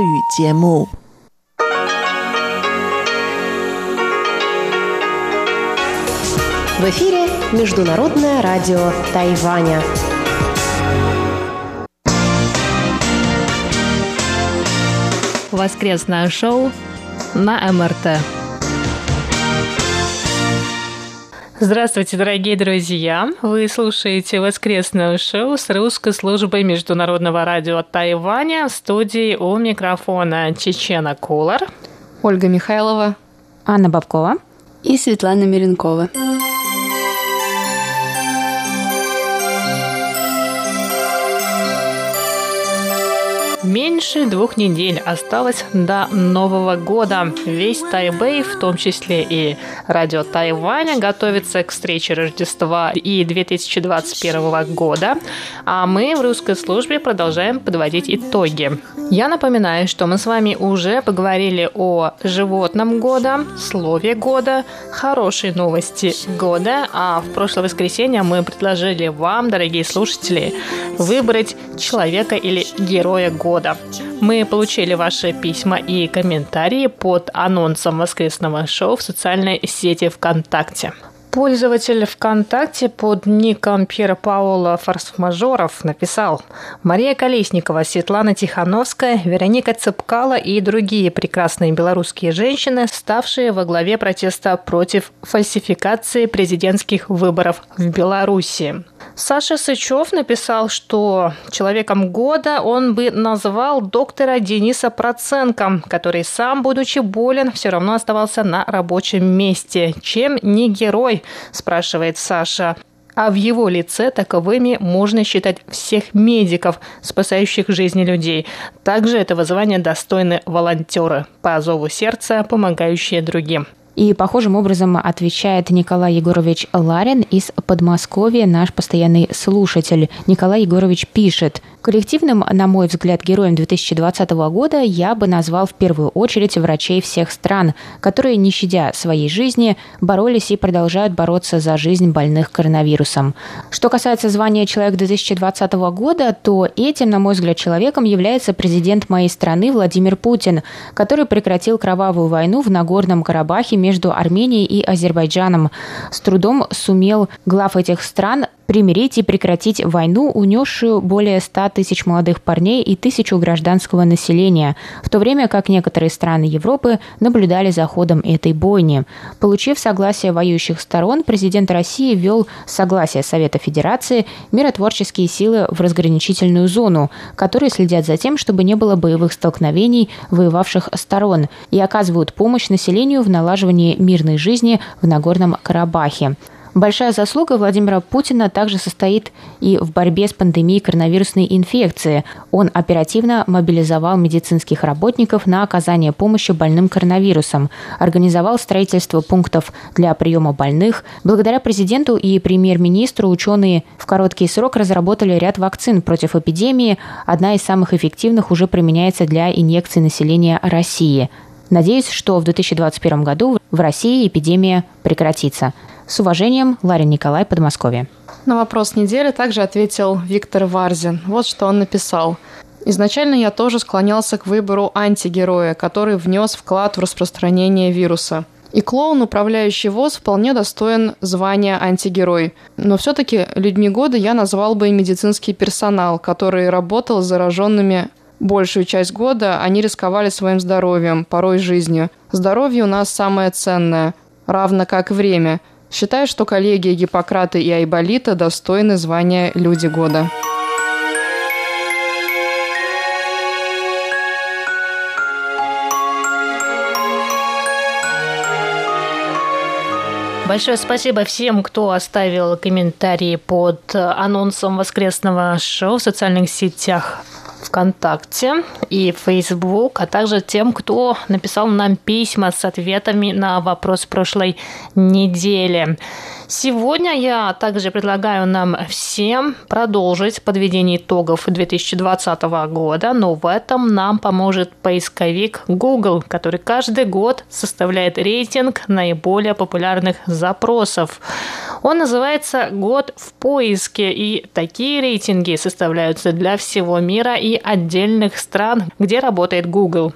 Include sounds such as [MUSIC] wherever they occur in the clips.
语节目。В эфире Международное радио Тайваня. Воскресное шоу на МРТ. Здравствуйте, дорогие друзья! Вы слушаете воскресное шоу с русской службой Международного радио Тайваня в студии у микрофона Чечена Кулар, Ольга Михайлова, Анна Бабкова и Светлана Миренкова. Меньше двух недель осталось до Нового года. Весь Тайбэй, в том числе и радио Тайваня, готовится к встрече Рождества и 2021 года, а мы в русской службе продолжаем подводить итоги. Я напоминаю, что мы с вами уже поговорили о животном года, слове года, хорошей новости года, а в прошлое воскресенье мы предложили вам, дорогие слушатели, выбрать человека или героя года. Мы получили ваши письма и комментарии под анонсом воскресного шоу в социальной сети ВКонтакте. Пользователь ВКонтакте под ником Пьера Паула Форс-Мажоров написал «Мария Колесникова, Светлана Тихановская, Вероника Цепкала и другие прекрасные белорусские женщины, ставшие во главе протеста против фальсификации президентских выборов в Беларуси. Саша Сычев написал, что человеком года он бы назвал доктора Дениса Проценко, который сам, будучи болен, все равно оставался на рабочем месте. Чем не герой, спрашивает Саша. А в его лице таковыми можно считать всех медиков, спасающих жизни людей. Также этого звания достойны волонтеры по зову сердца, помогающие другим. И похожим образом отвечает Николай Егорович Ларин из Подмосковья, наш постоянный слушатель. Николай Егорович пишет, Коллективным, на мой взгляд, героем 2020 года я бы назвал в первую очередь врачей всех стран, которые, не щадя своей жизни, боролись и продолжают бороться за жизнь больных коронавирусом. Что касается звания «Человек 2020 года», то этим, на мой взгляд, человеком является президент моей страны Владимир Путин, который прекратил кровавую войну в Нагорном Карабахе между Арменией и Азербайджаном. С трудом сумел глав этих стран примирить и прекратить войну, унесшую более 100 тысяч молодых парней и тысячу гражданского населения, в то время как некоторые страны Европы наблюдали за ходом этой бойни. Получив согласие воюющих сторон, президент России ввел согласие Совета Федерации миротворческие силы в разграничительную зону, которые следят за тем, чтобы не было боевых столкновений воевавших сторон и оказывают помощь населению в налаживании мирной жизни в Нагорном Карабахе. Большая заслуга Владимира Путина также состоит и в борьбе с пандемией коронавирусной инфекции. Он оперативно мобилизовал медицинских работников на оказание помощи больным коронавирусом, организовал строительство пунктов для приема больных. Благодаря президенту и премьер-министру ученые в короткий срок разработали ряд вакцин против эпидемии. Одна из самых эффективных уже применяется для инъекций населения России. Надеюсь, что в 2021 году в России эпидемия прекратится. С уважением, Ларин Николай, Подмосковье. На вопрос недели также ответил Виктор Варзин. Вот что он написал. Изначально я тоже склонялся к выбору антигероя, который внес вклад в распространение вируса. И клоун, управляющий ВОЗ, вполне достоин звания антигерой. Но все-таки людьми года я назвал бы и медицинский персонал, который работал с зараженными большую часть года. Они рисковали своим здоровьем, порой жизнью. Здоровье у нас самое ценное, равно как время – Считаю, что коллеги Гиппократа и Айболита достойны звания «Люди года». Большое спасибо всем, кто оставил комментарии под анонсом воскресного шоу в социальных сетях ВКонтакте и Facebook, а также тем, кто написал нам письма с ответами на вопрос прошлой недели. Сегодня я также предлагаю нам всем продолжить подведение итогов 2020 года, но в этом нам поможет поисковик Google, который каждый год составляет рейтинг наиболее популярных запросов. Он называется «Год в поиске», и такие рейтинги составляются для всего мира и отдельных стран, где работает Google.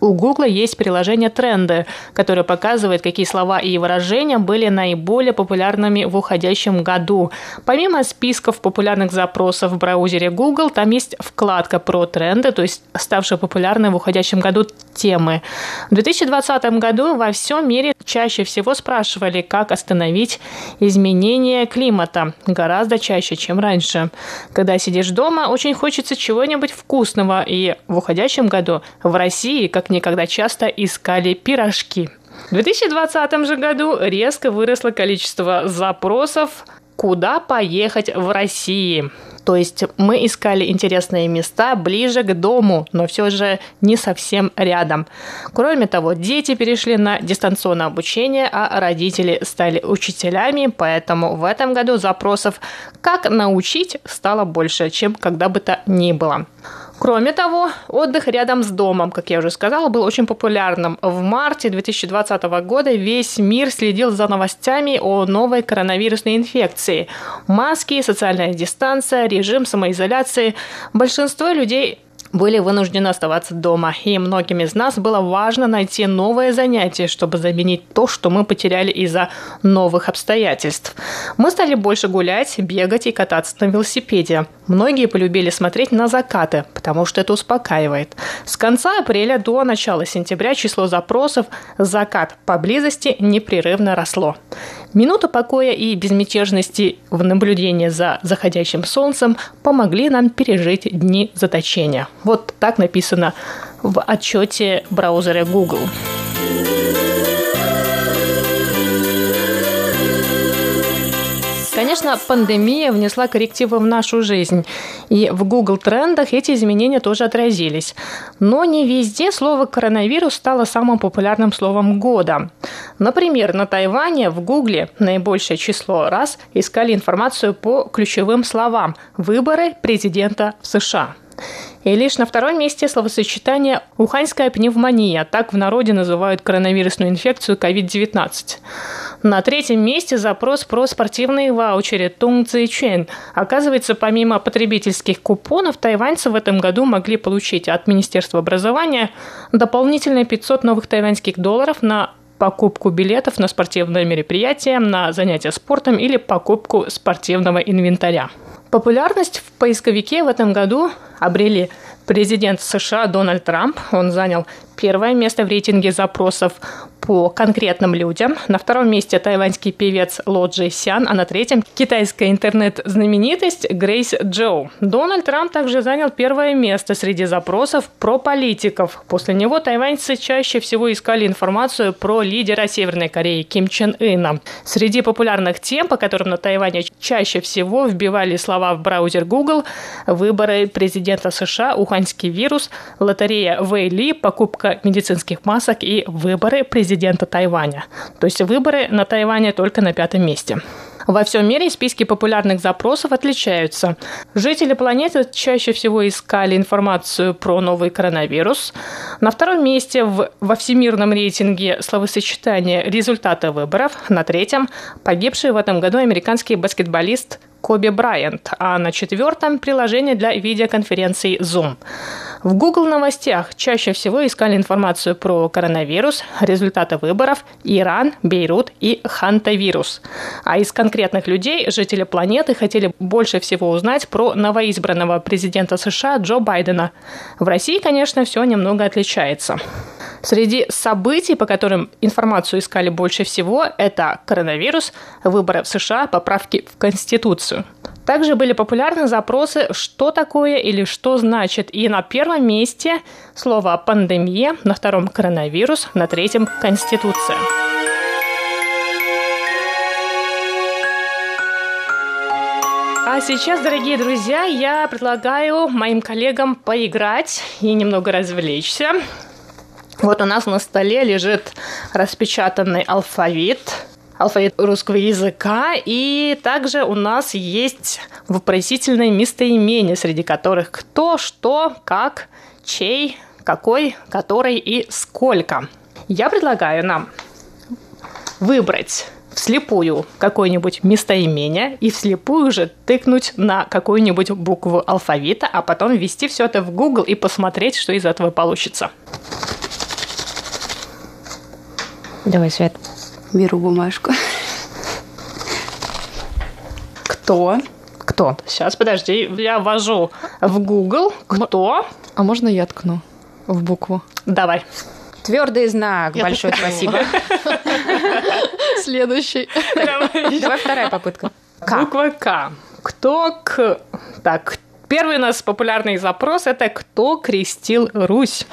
У Гугла есть приложение «Тренды», которое показывает, какие слова и выражения были наиболее популярными в уходящем году. Помимо списков популярных запросов в браузере Google, там есть вкладка про тренды, то есть ставшие популярны в уходящем году темы. В 2020 году во всем мире чаще всего спрашивали, как остановить изменение климата. Гораздо чаще, чем раньше. Когда сидишь дома, очень хочется чего-нибудь вкусного. И в уходящем году в России, как никогда часто искали пирожки. В 2020 же году резко выросло количество запросов «Куда поехать в России?». То есть мы искали интересные места ближе к дому, но все же не совсем рядом. Кроме того, дети перешли на дистанционное обучение, а родители стали учителями, поэтому в этом году запросов «как научить» стало больше, чем когда бы то ни было. Кроме того, отдых рядом с домом, как я уже сказала, был очень популярным. В марте 2020 года весь мир следил за новостями о новой коронавирусной инфекции. Маски, социальная дистанция, режим самоизоляции. Большинство людей были вынуждены оставаться дома, и многим из нас было важно найти новое занятие, чтобы заменить то, что мы потеряли из-за новых обстоятельств. Мы стали больше гулять, бегать и кататься на велосипеде. Многие полюбили смотреть на закаты, потому что это успокаивает. С конца апреля до начала сентября число запросов «закат поблизости» непрерывно росло. Минута покоя и безмятежности в наблюдении за заходящим солнцем помогли нам пережить дни заточения. Вот так написано в отчете браузера Google. Конечно, пандемия внесла коррективы в нашу жизнь, и в Google трендах эти изменения тоже отразились. Но не везде слово «коронавирус» стало самым популярным словом года. Например, на Тайване в Гугле наибольшее число раз искали информацию по ключевым словам «выборы президента в США». И лишь на втором месте словосочетание «уханьская пневмония», так в народе называют коронавирусную инфекцию COVID-19. На третьем месте запрос про спортивные ваучеры Тунг Цзэйчэн. Оказывается, помимо потребительских купонов, тайваньцы в этом году могли получить от Министерства образования дополнительные 500 новых тайваньских долларов на покупку билетов на спортивное мероприятие, на занятия спортом или покупку спортивного инвентаря. Популярность в поисковике в этом году обрели президент США Дональд Трамп. Он занял первое место в рейтинге запросов по конкретным людям. На втором месте тайваньский певец Ло Джей Сян, а на третьем китайская интернет-знаменитость Грейс Джоу. Дональд Трамп также занял первое место среди запросов про политиков. После него тайваньцы чаще всего искали информацию про лидера Северной Кореи Ким Чен Ына. Среди популярных тем, по которым на Тайване чаще всего вбивали слова в браузер Google, выборы президента США, уханьский вирус, лотерея Вэйли, покупка медицинских масок и выборы президента Тайваня. То есть выборы на Тайване только на пятом месте. Во всем мире списки популярных запросов отличаются. Жители планеты чаще всего искали информацию про новый коронавирус. На втором месте в, во всемирном рейтинге словосочетания результаты выборов. На третьем – погибший в этом году американский баскетболист Коби Брайант, а на четвертом – приложение для видеоконференций Zoom. В Google новостях чаще всего искали информацию про коронавирус, результаты выборов, Иран, Бейрут и хантавирус. А из конкретных людей жители планеты хотели больше всего узнать про новоизбранного президента США Джо Байдена. В России, конечно, все немного отличается. Среди событий, по которым информацию искали больше всего, это коронавирус, выборы в США, поправки в Конституцию. Также были популярны запросы «что такое» или «что значит». И на первом месте слово «пандемия», на втором «коронавирус», на третьем «конституция». А сейчас, дорогие друзья, я предлагаю моим коллегам поиграть и немного развлечься. Вот у нас на столе лежит распечатанный алфавит – алфавит русского языка. И также у нас есть вопросительные местоимения, среди которых кто, что, как, чей, какой, который и сколько. Я предлагаю нам выбрать вслепую какое-нибудь местоимение и вслепую же тыкнуть на какую-нибудь букву алфавита, а потом ввести все это в Google и посмотреть, что из этого получится. Давай, Свет. Беру бумажку. Кто? Кто? Сейчас, подожди, я ввожу в Google. Кто? А можно я ткну в букву? Давай. Твердый знак. Большое спасибо. [LAUGHS] Следующий. Давай вторая попытка. К. Буква К. Кто к... Так, первый у нас популярный запрос – это «Кто крестил Русь?»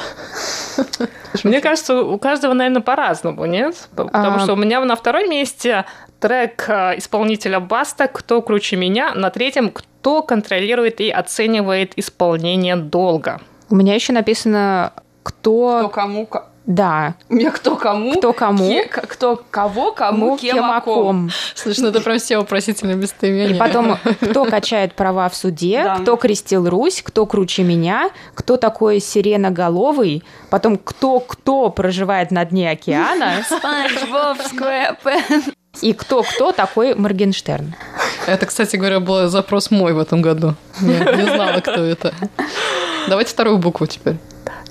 Мне кажется, у каждого, наверное, по-разному, нет? Потому А. что у меня на втором месте трек э, исполнителя Баста «Кто круче меня», на третьем «Кто контролирует и оценивает исполнение долга?» У меня еще написано, кто... кому... Да, У меня кто кому? кто кому, Ке- кто кого, кому, кому, кем, кем, о ком. ком. Слушай, ну это прям все вопросительные местоимения. И потом, [LAUGHS] кто качает права в суде, Да. кто крестил Русь, кто круче меня, кто такой сиреноголовый, потом кто-кто проживает на дне океана, [LAUGHS] Спанч Боб Сквепен. и кто-кто такой Моргенштерн. Это, кстати говоря, был запрос мой в этом году. Я не знала, кто это. Давайте вторую букву теперь.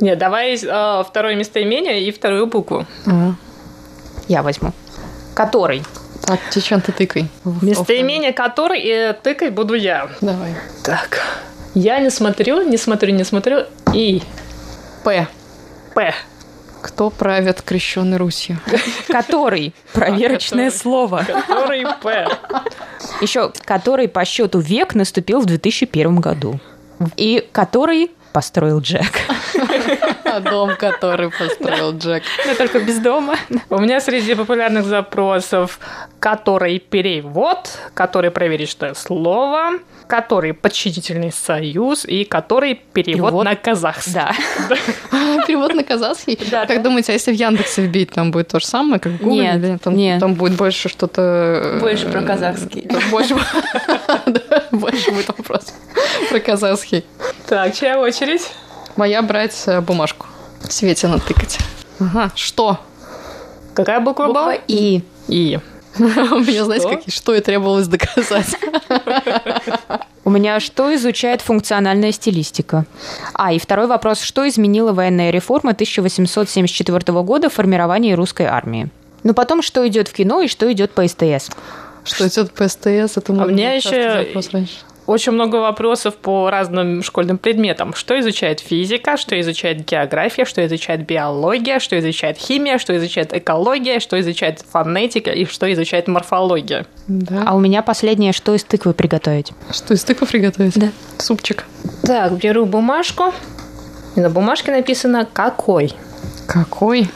Нет, давай э, второе местоимение и вторую букву. Я возьму. Который. Так, Чечен, ты тыкай. Местоимение которой и тыкать буду я. Давай. Так, я не смотрю, не смотрю, не смотрю. И П. П. Кто правит крещенной Русью? Который. [LAUGHS] Проверочное слово. Который П. Еще который по счету век наступил в 2001 году. И который построил Джек. А [LAUGHS] дом, который построил Джек. Но только без дома. У меня среди популярных запросов который перевод, который проверочное слово, который подчинительный союз и который перевод, Перевод. на казахский. Да. [LAUGHS] Перевод на казахский? Да, Как да. думаете, а если в Яндексе вбить, там будет то же самое, как в Гугле? Нет, нет. там будет больше что-то... э, Больше про казахский. [LAUGHS] Больше Да, больше будет вопрос про казахский. Так, чья очередь? Моя брать э, бумажку. Свете натыкать. Ага, что? Какая буква Буква была? И И. [LAUGHS] У меня, знаете, Что? какие, что и требовалось доказать. у меня что изучает функциональная стилистика? А, и второй вопрос. Что изменила военная реформа 1874 года в формировании русской армии? Ну, потом, что идет в кино и что идет по СТС. Что идет по СТС, это А мне частый еще-. Очень много вопросов по разным школьным предметам. Что изучает физика, что изучает география, что изучает биология, что изучает химия, что изучает экология, что изучает фонетика и что изучает морфология. Да. А у меня последнее, что из тыквы приготовить? Что, из тыквы приготовить? Да. Супчик. Так, беру бумажку. И на бумажке написано «какой». Какой?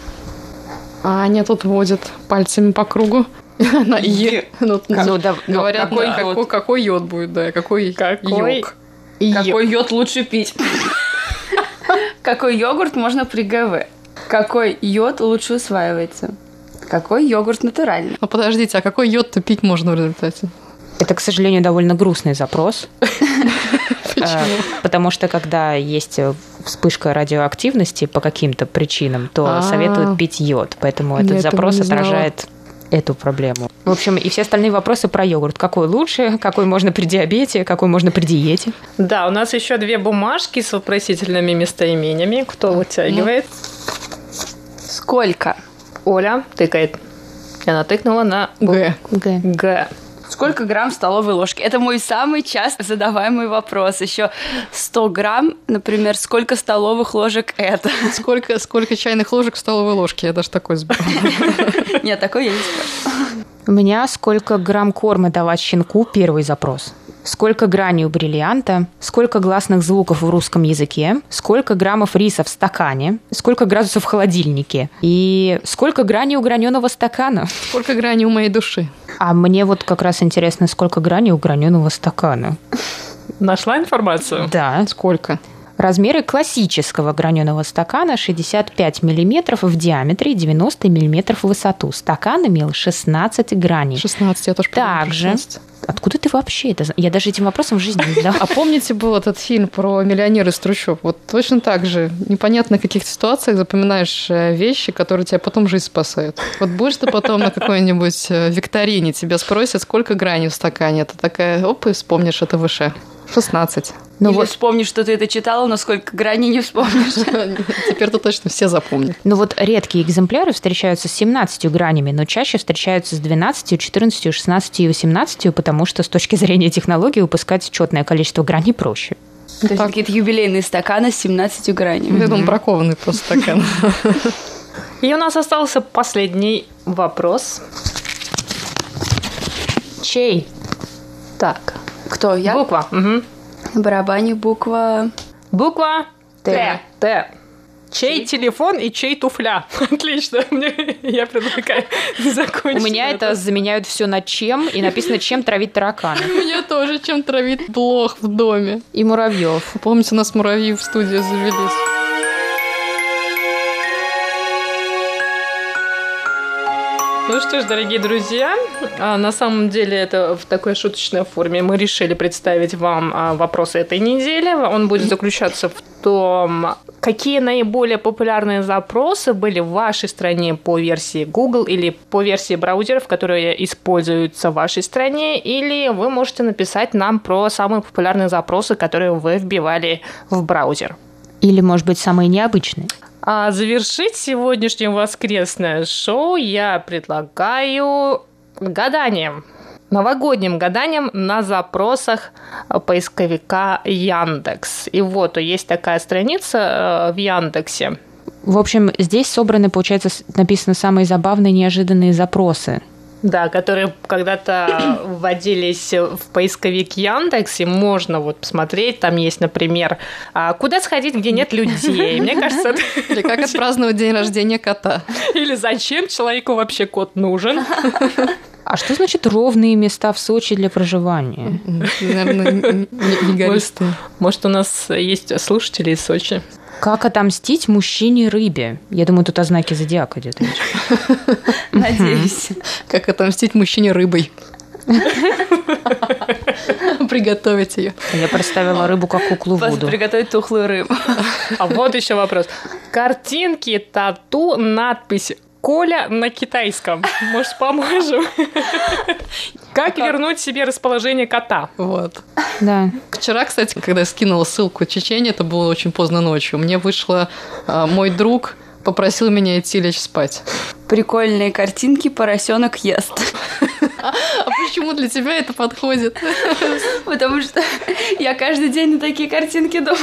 А Аня тут водит пальцами по кругу. [LAUGHS] На Е. Ну, Ну, ну, Говорят, какой йод? какой, йод будет, да, какой, йог. Какой йод лучше пить? [LAUGHS] Какой йогурт можно при ГВ? Какой йод лучше усваивается? Какой йогурт натуральный? Ну подождите, а какой йод-то пить можно в результате? Это, к сожалению, довольно грустный запрос. [LAUGHS] Э, Потому что когда есть вспышка радиоактивности по каким-то причинам, то А. советуют пить йод. Поэтому этот запрос отражает эту проблему. В общем, и все остальные вопросы про йогурт. Какой лучше, какой можно при диабете, какой можно при диете. Да, у нас еще две бумажки с вопросительными местоимениями. Кто вытягивает? Сколько? Оля тыкает. Я натыкнула на Г. Г. Г. Сколько грамм столовой ложки? Это мой самый часто задаваемый вопрос. Еще 100 грамм, например, сколько столовых ложек это? Сколько, сколько чайных ложек в столовой ложке? Я даже такой сбил. Нет, такой я не спрашиваю. У меня сколько грамм корма давать щенку? Первый запрос. Сколько граней у бриллианта? Сколько гласных звуков в русском языке? Сколько граммов риса в стакане? Сколько градусов в холодильнике? И сколько граней у граненого стакана? Сколько граней у моей души? А мне вот как раз интересно, сколько граней у граненого стакана. Нашла информацию? Да. Сколько? Размеры классического граненого стакана 65 мм в диаметре и 90 мм в высоту. Стакан имел 16 граней. 16, я тоже помню, Также 16. Откуда ты вообще это? зна- Я даже этим вопросом в жизни не задавалась. [LAUGHS] А помните, был этот фильм про миллионера из трущоб? Вот точно так же. Непонятно, в каких ситуациях запоминаешь э, вещи, которые тебя потом жизнь спасают. Вот будешь ты потом на какой-нибудь э, викторине, тебя спросят, сколько граней в стакане. Это такая, оп, и вспомнишь это выше. 16. Ну Или вот, вспомнишь, что ты это читала, но сколько граней не вспомнишь. [LAUGHS] Теперь-то точно все запомнят. ну вот редкие экземпляры встречаются с 17 гранями, но чаще встречаются с 12, 14, 16 и 18, потому что с точки зрения технологии выпускать четное количество граней проще. То есть какие-то юбилейные стаканы с 17 гранями. Я думаю, бракованный просто стакан. И у нас остался последний вопрос. Чей? Так, Кто? Я? буква. На барабане буква... Буква Т. Т. Чей телефон и чей туфля? [LAUGHS] Отлично. Мне- Я предлагаю [LAUGHS] закончить. У меня это заменяют все на чем, и написано, чем травить тараканы. [LAUGHS] Меня тоже чем травить блох в доме. И муравьев. Помните, у нас муравьи в студии завелись. Ну что ж, дорогие друзья, а, на самом деле это в такой шуточной форме мы решили представить вам а, вопросы этой недели. Он будет заключаться в том, какие наиболее популярные запросы были в вашей стране по версии Google или по версии браузеров, которые используются в вашей стране, или вы можете написать нам про самые популярные запросы, которые вы вбивали в браузер. Или, может быть, самые необычные. А завершить сегодняшнее воскресное шоу я предлагаю гаданием. Новогодним гаданием на запросах поисковика Яндекс. И вот есть такая страница э, в Яндексе. В общем, здесь собраны, получается, написано самые забавные, неожиданные запросы. Да, которые когда-то [COUGHS] вводились в поисковик Яндекс, и можно вот посмотреть, там есть, например, а, куда сходить, где нет людей. Мне кажется, это- [LAUGHS] Или как отпраздновать день рождения кота. [LAUGHS] или зачем человеку вообще кот нужен. [LAUGHS] А что значит ровные места в Сочи для проживания? Наверное, не- не не гористые. Может, у нас есть слушатели из Сочи? Как отомстить мужчине-рыбе? Я думаю, тут о знаке зодиака идет речь. [LAUGHS] Надеюсь. Как отомстить мужчине рыбой. [LAUGHS] Приготовить ее. Я представила рыбу как куклу воду. приготовить тухлую рыбу. А вот еще вопрос. Картинки, тату, надпись Коля на китайском. Может, поможем? [LAUGHS] Как вернуть себе расположение кота? Вот. Да. Вчера, кстати, когда я скинула ссылку Чечени, это было очень поздно ночью. Мне вышло а, мой друг попросил меня идти лечь спать. Прикольные картинки поросенок ест. [LAUGHS] А почему для тебя это подходит? Потому что я каждый день на такие картинки думаю.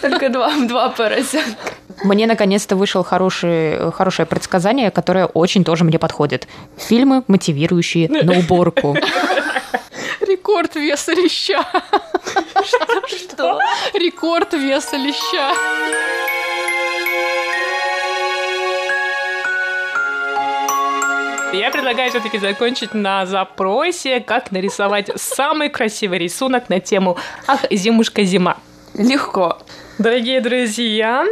Только два, два поросенка. Мне наконец-то вышел хороший, хорошее предсказание, которое очень тоже мне подходит. Фильмы, мотивирующие [LAUGHS] на уборку. Рекорд веса леща. Что? Рекорд веса леща. Я предлагаю все-таки закончить на запросе, как нарисовать самый красивый рисунок на тему «Ах, зимушка, зима». Легко. Дорогие друзья,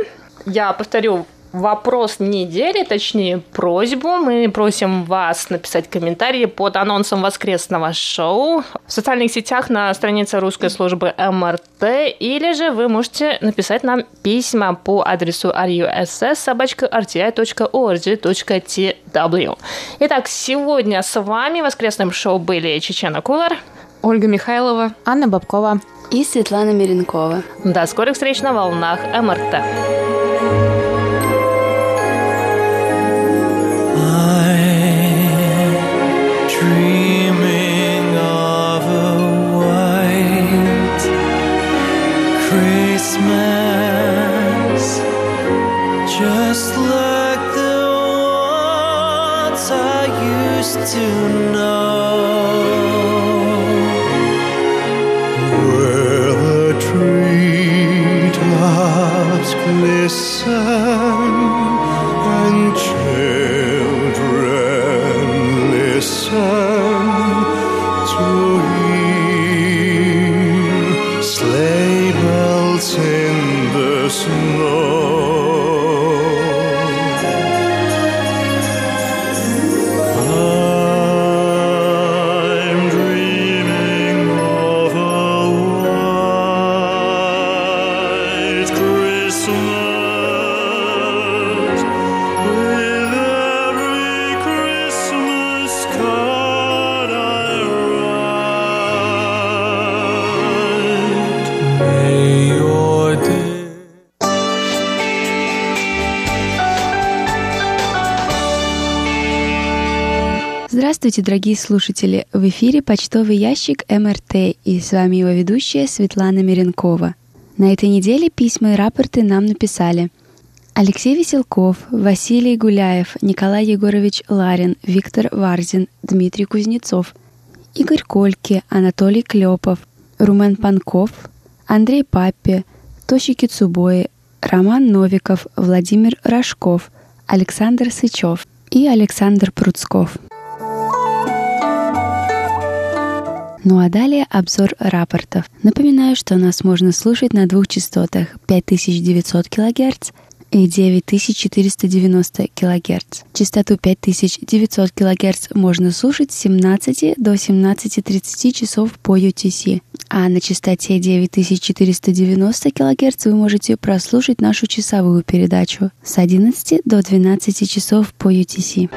я повторю вопрос недели, точнее просьбу. Мы просим вас написать комментарии под анонсом воскресного шоу в социальных сетях на странице русской службы МРТ, или же вы можете написать нам письма по адресу russ.rti.org.tw. Итак, сегодня с вами в воскресном шоу были Чечена Кулар. Ольга Михайлова. Анна Бабкова. И Светлана Миренкова. До скорых встреч на волнах МРТ. dreaming of a white Christmas, just like the ones I used to Здравствуйте, дорогие слушатели! В эфире почтовый ящик МРТ и с вами его ведущая Светлана Миренкова. На этой неделе письма и рапорты нам написали Алексей Веселков, Василий Гуляев, Николай Егорович Ларин, Виктор Варзин, Дмитрий Кузнецов, Игорь Кольки, Анатолий Клепов, Румен Панков, Андрей Паппи, Тощи Кицубои, Роман Новиков, Владимир Рожков, Александр Сычев и Александр Пруцков. Ну а далее обзор рапортов. Напоминаю, что нас можно слушать на двух частотах 5900 кГц и 9490 кГц. Частоту 5900 кГц можно слушать с 17 до 17.30 часов по UTC, а на частоте 9490 кГц вы можете прослушать нашу часовую передачу с 11 до 12 часов по UTC.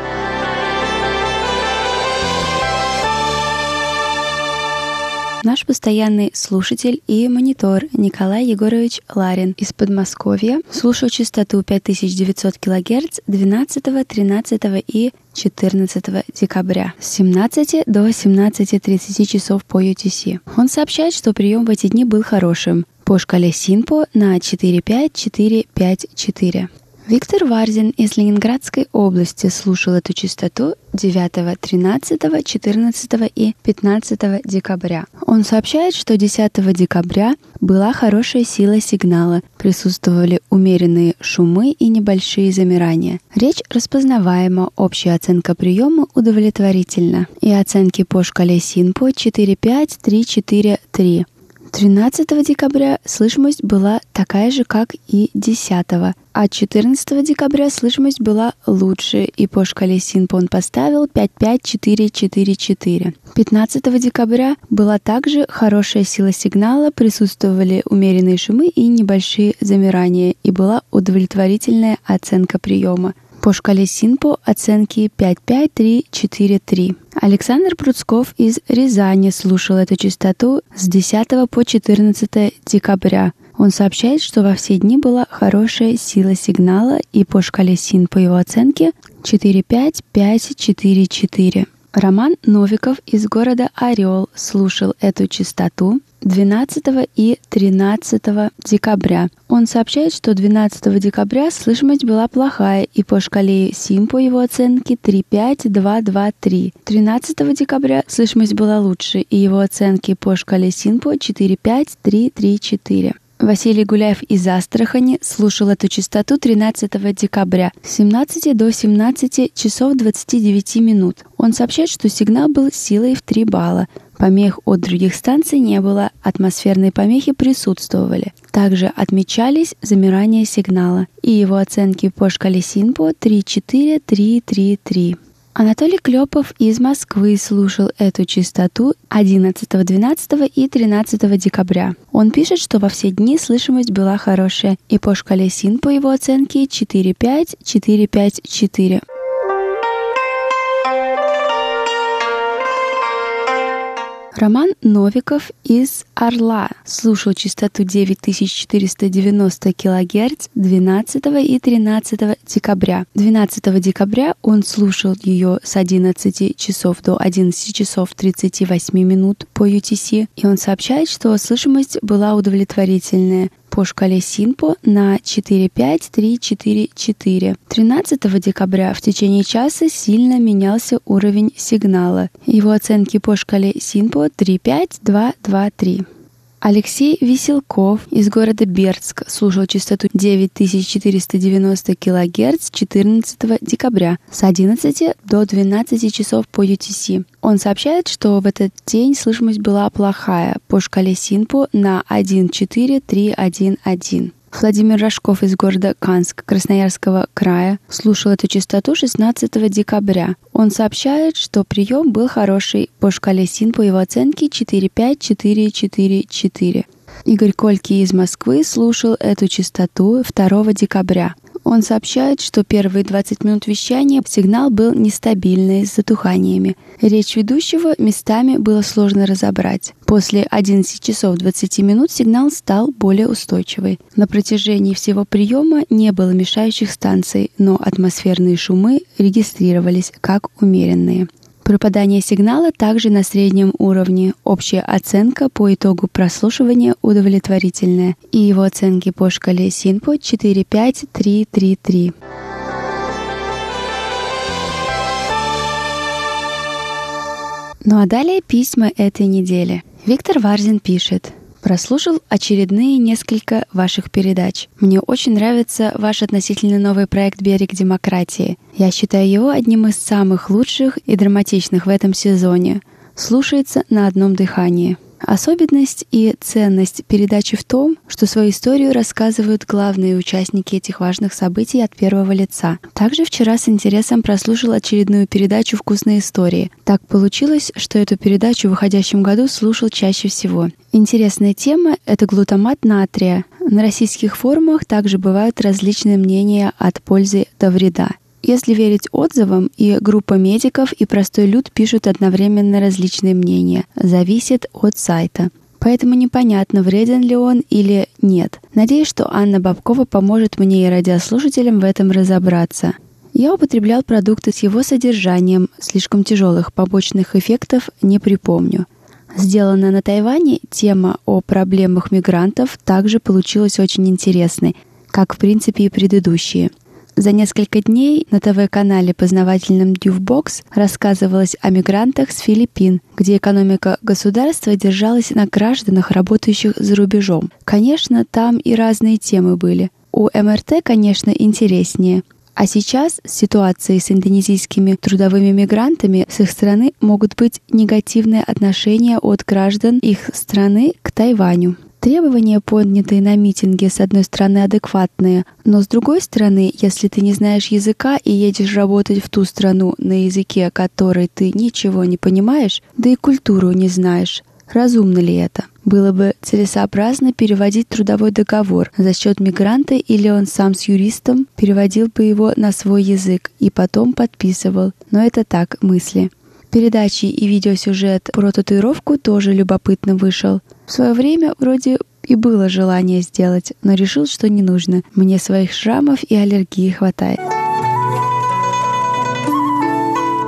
Наш постоянный слушатель и монитор Николай Егорович Ларин из Подмосковья слушал частоту 5900 кГц 12, 13 и 14 декабря с 17 до 17.30 часов по UTC. Он сообщает, что прием в эти дни был хорошим по шкале Синпо на 45454. Виктор Варзин из Ленинградской области слушал эту частоту 9, 13, 14 и 15 декабря. Он сообщает, что 10 декабря была хорошая сила сигнала, присутствовали умеренные шумы и небольшие замирания. Речь распознаваема, общая оценка приема удовлетворительна. И оценки по шкале СИНПО 4-5, 3-4-3. 13 декабря слышимость была такая же, как и 10, а 14 декабря слышимость была лучше, и по шкале СИНП он поставил 55444. 15 декабря была также хорошая сила сигнала, присутствовали умеренные шумы и небольшие замирания, и была удовлетворительная оценка приема. По шкале Синпо оценки 5-5-3-4-3. Александр Пруцков из Рязани слушал эту частоту с 10 по 14 декабря. Он сообщает, что во все дни была хорошая сила сигнала и по шкале СИН по его оценке 4-5-5-4-4. Роман Новиков из города Орел слушал эту частоту 12 и 13 декабря. Он сообщает, что 12 декабря слышимость была плохая, и по шкале СИМ по его оценке 35223. 13 декабря слышимость была лучше, и его оценки по шкале СИНПО 45334. Василий Гуляев из Астрахани слушал эту частоту 13 декабря с 17 до 17 часов 29 минут. Он сообщает, что сигнал был силой в 3 балла. Помех от других станций не было, атмосферные помехи присутствовали. Также отмечались замирания сигнала, и его оценки по шкале Синпо 3-4-3-3-3. Анатолий Клепов из Москвы слушал эту частоту 11, 12 и 13 декабря. Он пишет, что во все дни слышимость была хорошая, и по шкале СИН по его оценке 4-5-4-5-4. Роман Новиков из Орла слушал частоту 9490 кГц 12 и 13 декабря. 12 декабря он слушал ее с 11 часов до 11 часов 38 минут по UTC, и он сообщает, что слышимость была удовлетворительная по шкале Синпо на 45344. 13 декабря в течение часа сильно менялся уровень сигнала. Его оценки по шкале Синпо 35223. Алексей Веселков из города Бердск слушал частоту 9490 кГц 14 декабря с 11 до 12 часов по UTC. Он сообщает, что в этот день слышимость была плохая по шкале Синпо на 14311. Владимир Рожков из города Канск Красноярского края слушал эту частоту 16 декабря. Он сообщает, что прием был хороший по шкале СИН по его оценке 45444. Игорь Кольки из Москвы слушал эту частоту 2 декабря. Он сообщает, что первые 20 минут вещания сигнал был нестабильный с затуханиями. Речь ведущего местами было сложно разобрать. После 11 часов 20 минут сигнал стал более устойчивый. На протяжении всего приема не было мешающих станций, но атмосферные шумы регистрировались как умеренные. Пропадание сигнала также на среднем уровне. Общая оценка по итогу прослушивания удовлетворительная. И его оценки по шкале Синпо 45333. Ну а далее письма этой недели. Виктор Варзин пишет. Прослушал очередные несколько ваших передач. Мне очень нравится ваш относительно новый проект «Берег демократии». Я считаю его одним из самых лучших и драматичных в этом сезоне. Слушается на одном дыхании. Особенность и ценность передачи в том, что свою историю рассказывают главные участники этих важных событий от первого лица. Также вчера с интересом прослушал очередную передачу «Вкусные истории». Так получилось, что эту передачу в выходящем году слушал чаще всего. Интересная тема — это глутамат натрия. На российских форумах также бывают различные мнения от пользы до вреда. Если верить отзывам, и группа медиков, и простой люд пишут одновременно различные мнения. Зависит от сайта. Поэтому непонятно, вреден ли он или нет. Надеюсь, что Анна Бабкова поможет мне и радиослушателям в этом разобраться. Я употреблял продукты с его содержанием, слишком тяжелых побочных эффектов не припомню. Сделана на Тайване тема о проблемах мигрантов также получилась очень интересной, как в принципе и предыдущие – за несколько дней на ТВ-канале познавательном Дювбокс рассказывалось о мигрантах с Филиппин, где экономика государства держалась на гражданах, работающих за рубежом. Конечно, там и разные темы были. У МРТ, конечно, интереснее. А сейчас с ситуацией с индонезийскими трудовыми мигрантами с их стороны могут быть негативные отношения от граждан их страны к Тайваню. Требования, поднятые на митинге, с одной стороны, адекватные, но с другой стороны, если ты не знаешь языка и едешь работать в ту страну на языке, который ты ничего не понимаешь, да и культуру не знаешь, разумно ли это? Было бы целесообразно переводить трудовой договор за счет мигранта или он сам с юристом переводил бы его на свой язык и потом подписывал. Но это так, мысли. Передачи и видеосюжет про татуировку тоже любопытно вышел. В свое время вроде и было желание сделать, но решил, что не нужно. Мне своих шрамов и аллергии хватает.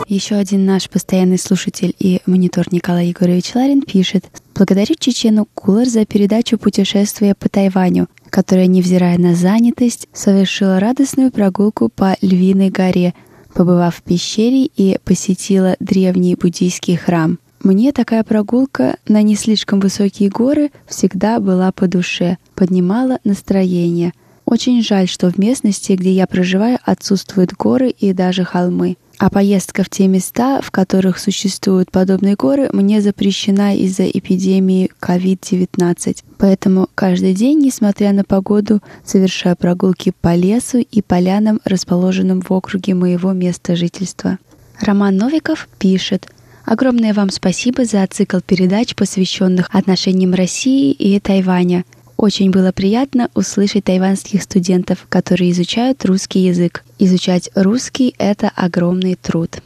Еще один наш постоянный слушатель и монитор Николай Егорович Ларин пишет «Благодарю Чечену Кулар за передачу «Путешествие по Тайваню», которая, невзирая на занятость, совершила радостную прогулку по Львиной горе – побывав в пещере и посетила древний буддийский храм. Мне такая прогулка на не слишком высокие горы всегда была по душе, поднимала настроение. Очень жаль, что в местности, где я проживаю, отсутствуют горы и даже холмы. А поездка в те места, в которых существуют подобные горы, мне запрещена из-за эпидемии COVID-19. Поэтому каждый день, несмотря на погоду, совершаю прогулки по лесу и полянам, расположенным в округе моего места жительства. Роман Новиков пишет – Огромное вам спасибо за цикл передач, посвященных отношениям России и Тайваня. Очень было приятно услышать тайванских студентов, которые изучают русский язык. Изучать русский — это огромный труд.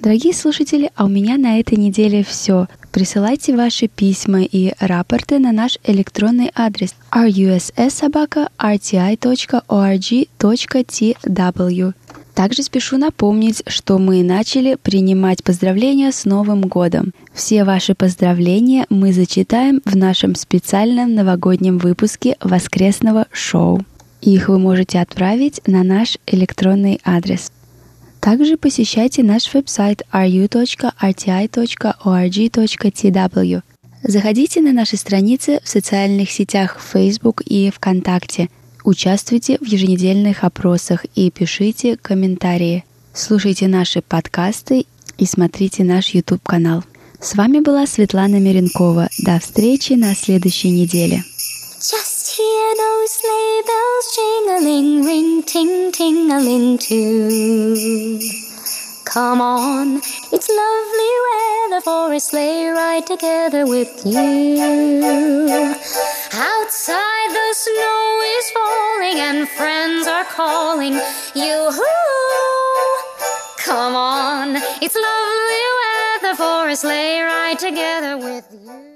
Дорогие слушатели, а у меня на этой неделе все. Присылайте ваши письма и рапорты на наш электронный адрес russsobaka.rti.org.tw. Также спешу напомнить, что мы начали принимать поздравления с Новым годом. Все ваши поздравления мы зачитаем в нашем специальном новогоднем выпуске воскресного шоу. Их вы можете отправить на наш электронный адрес. Также посещайте наш веб-сайт ru.rti.org.tw. Заходите на наши страницы в социальных сетях Facebook и ВКонтакте – Участвуйте в еженедельных опросах и пишите комментарии. Слушайте наши подкасты и смотрите наш YouTube-канал. С вами была Светлана Миренкова. До встречи на следующей неделе. Just hear those. Come on, it's lovely weather for a sleigh ride together with you. Outside the snow is falling and friends are calling you. Come on, it's lovely weather for a sleigh ride together with you.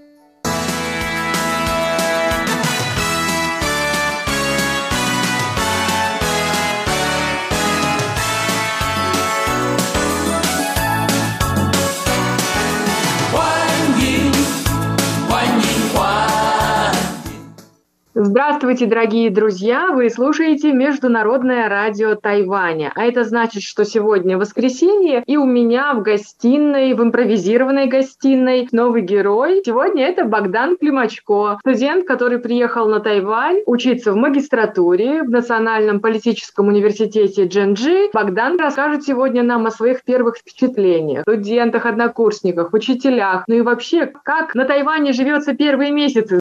Здравствуйте, дорогие друзья! Вы слушаете Международное радио Тайваня. А это значит, что сегодня воскресенье, и у меня в гостиной, в импровизированной гостиной, новый герой. Сегодня это Богдан Климачко, студент, который приехал на Тайвань учиться в магистратуре в Национальном политическом университете Дженджи. Богдан расскажет сегодня нам о своих первых впечатлениях, студентах, однокурсниках, учителях, ну и вообще, как на Тайване живется первые месяцы.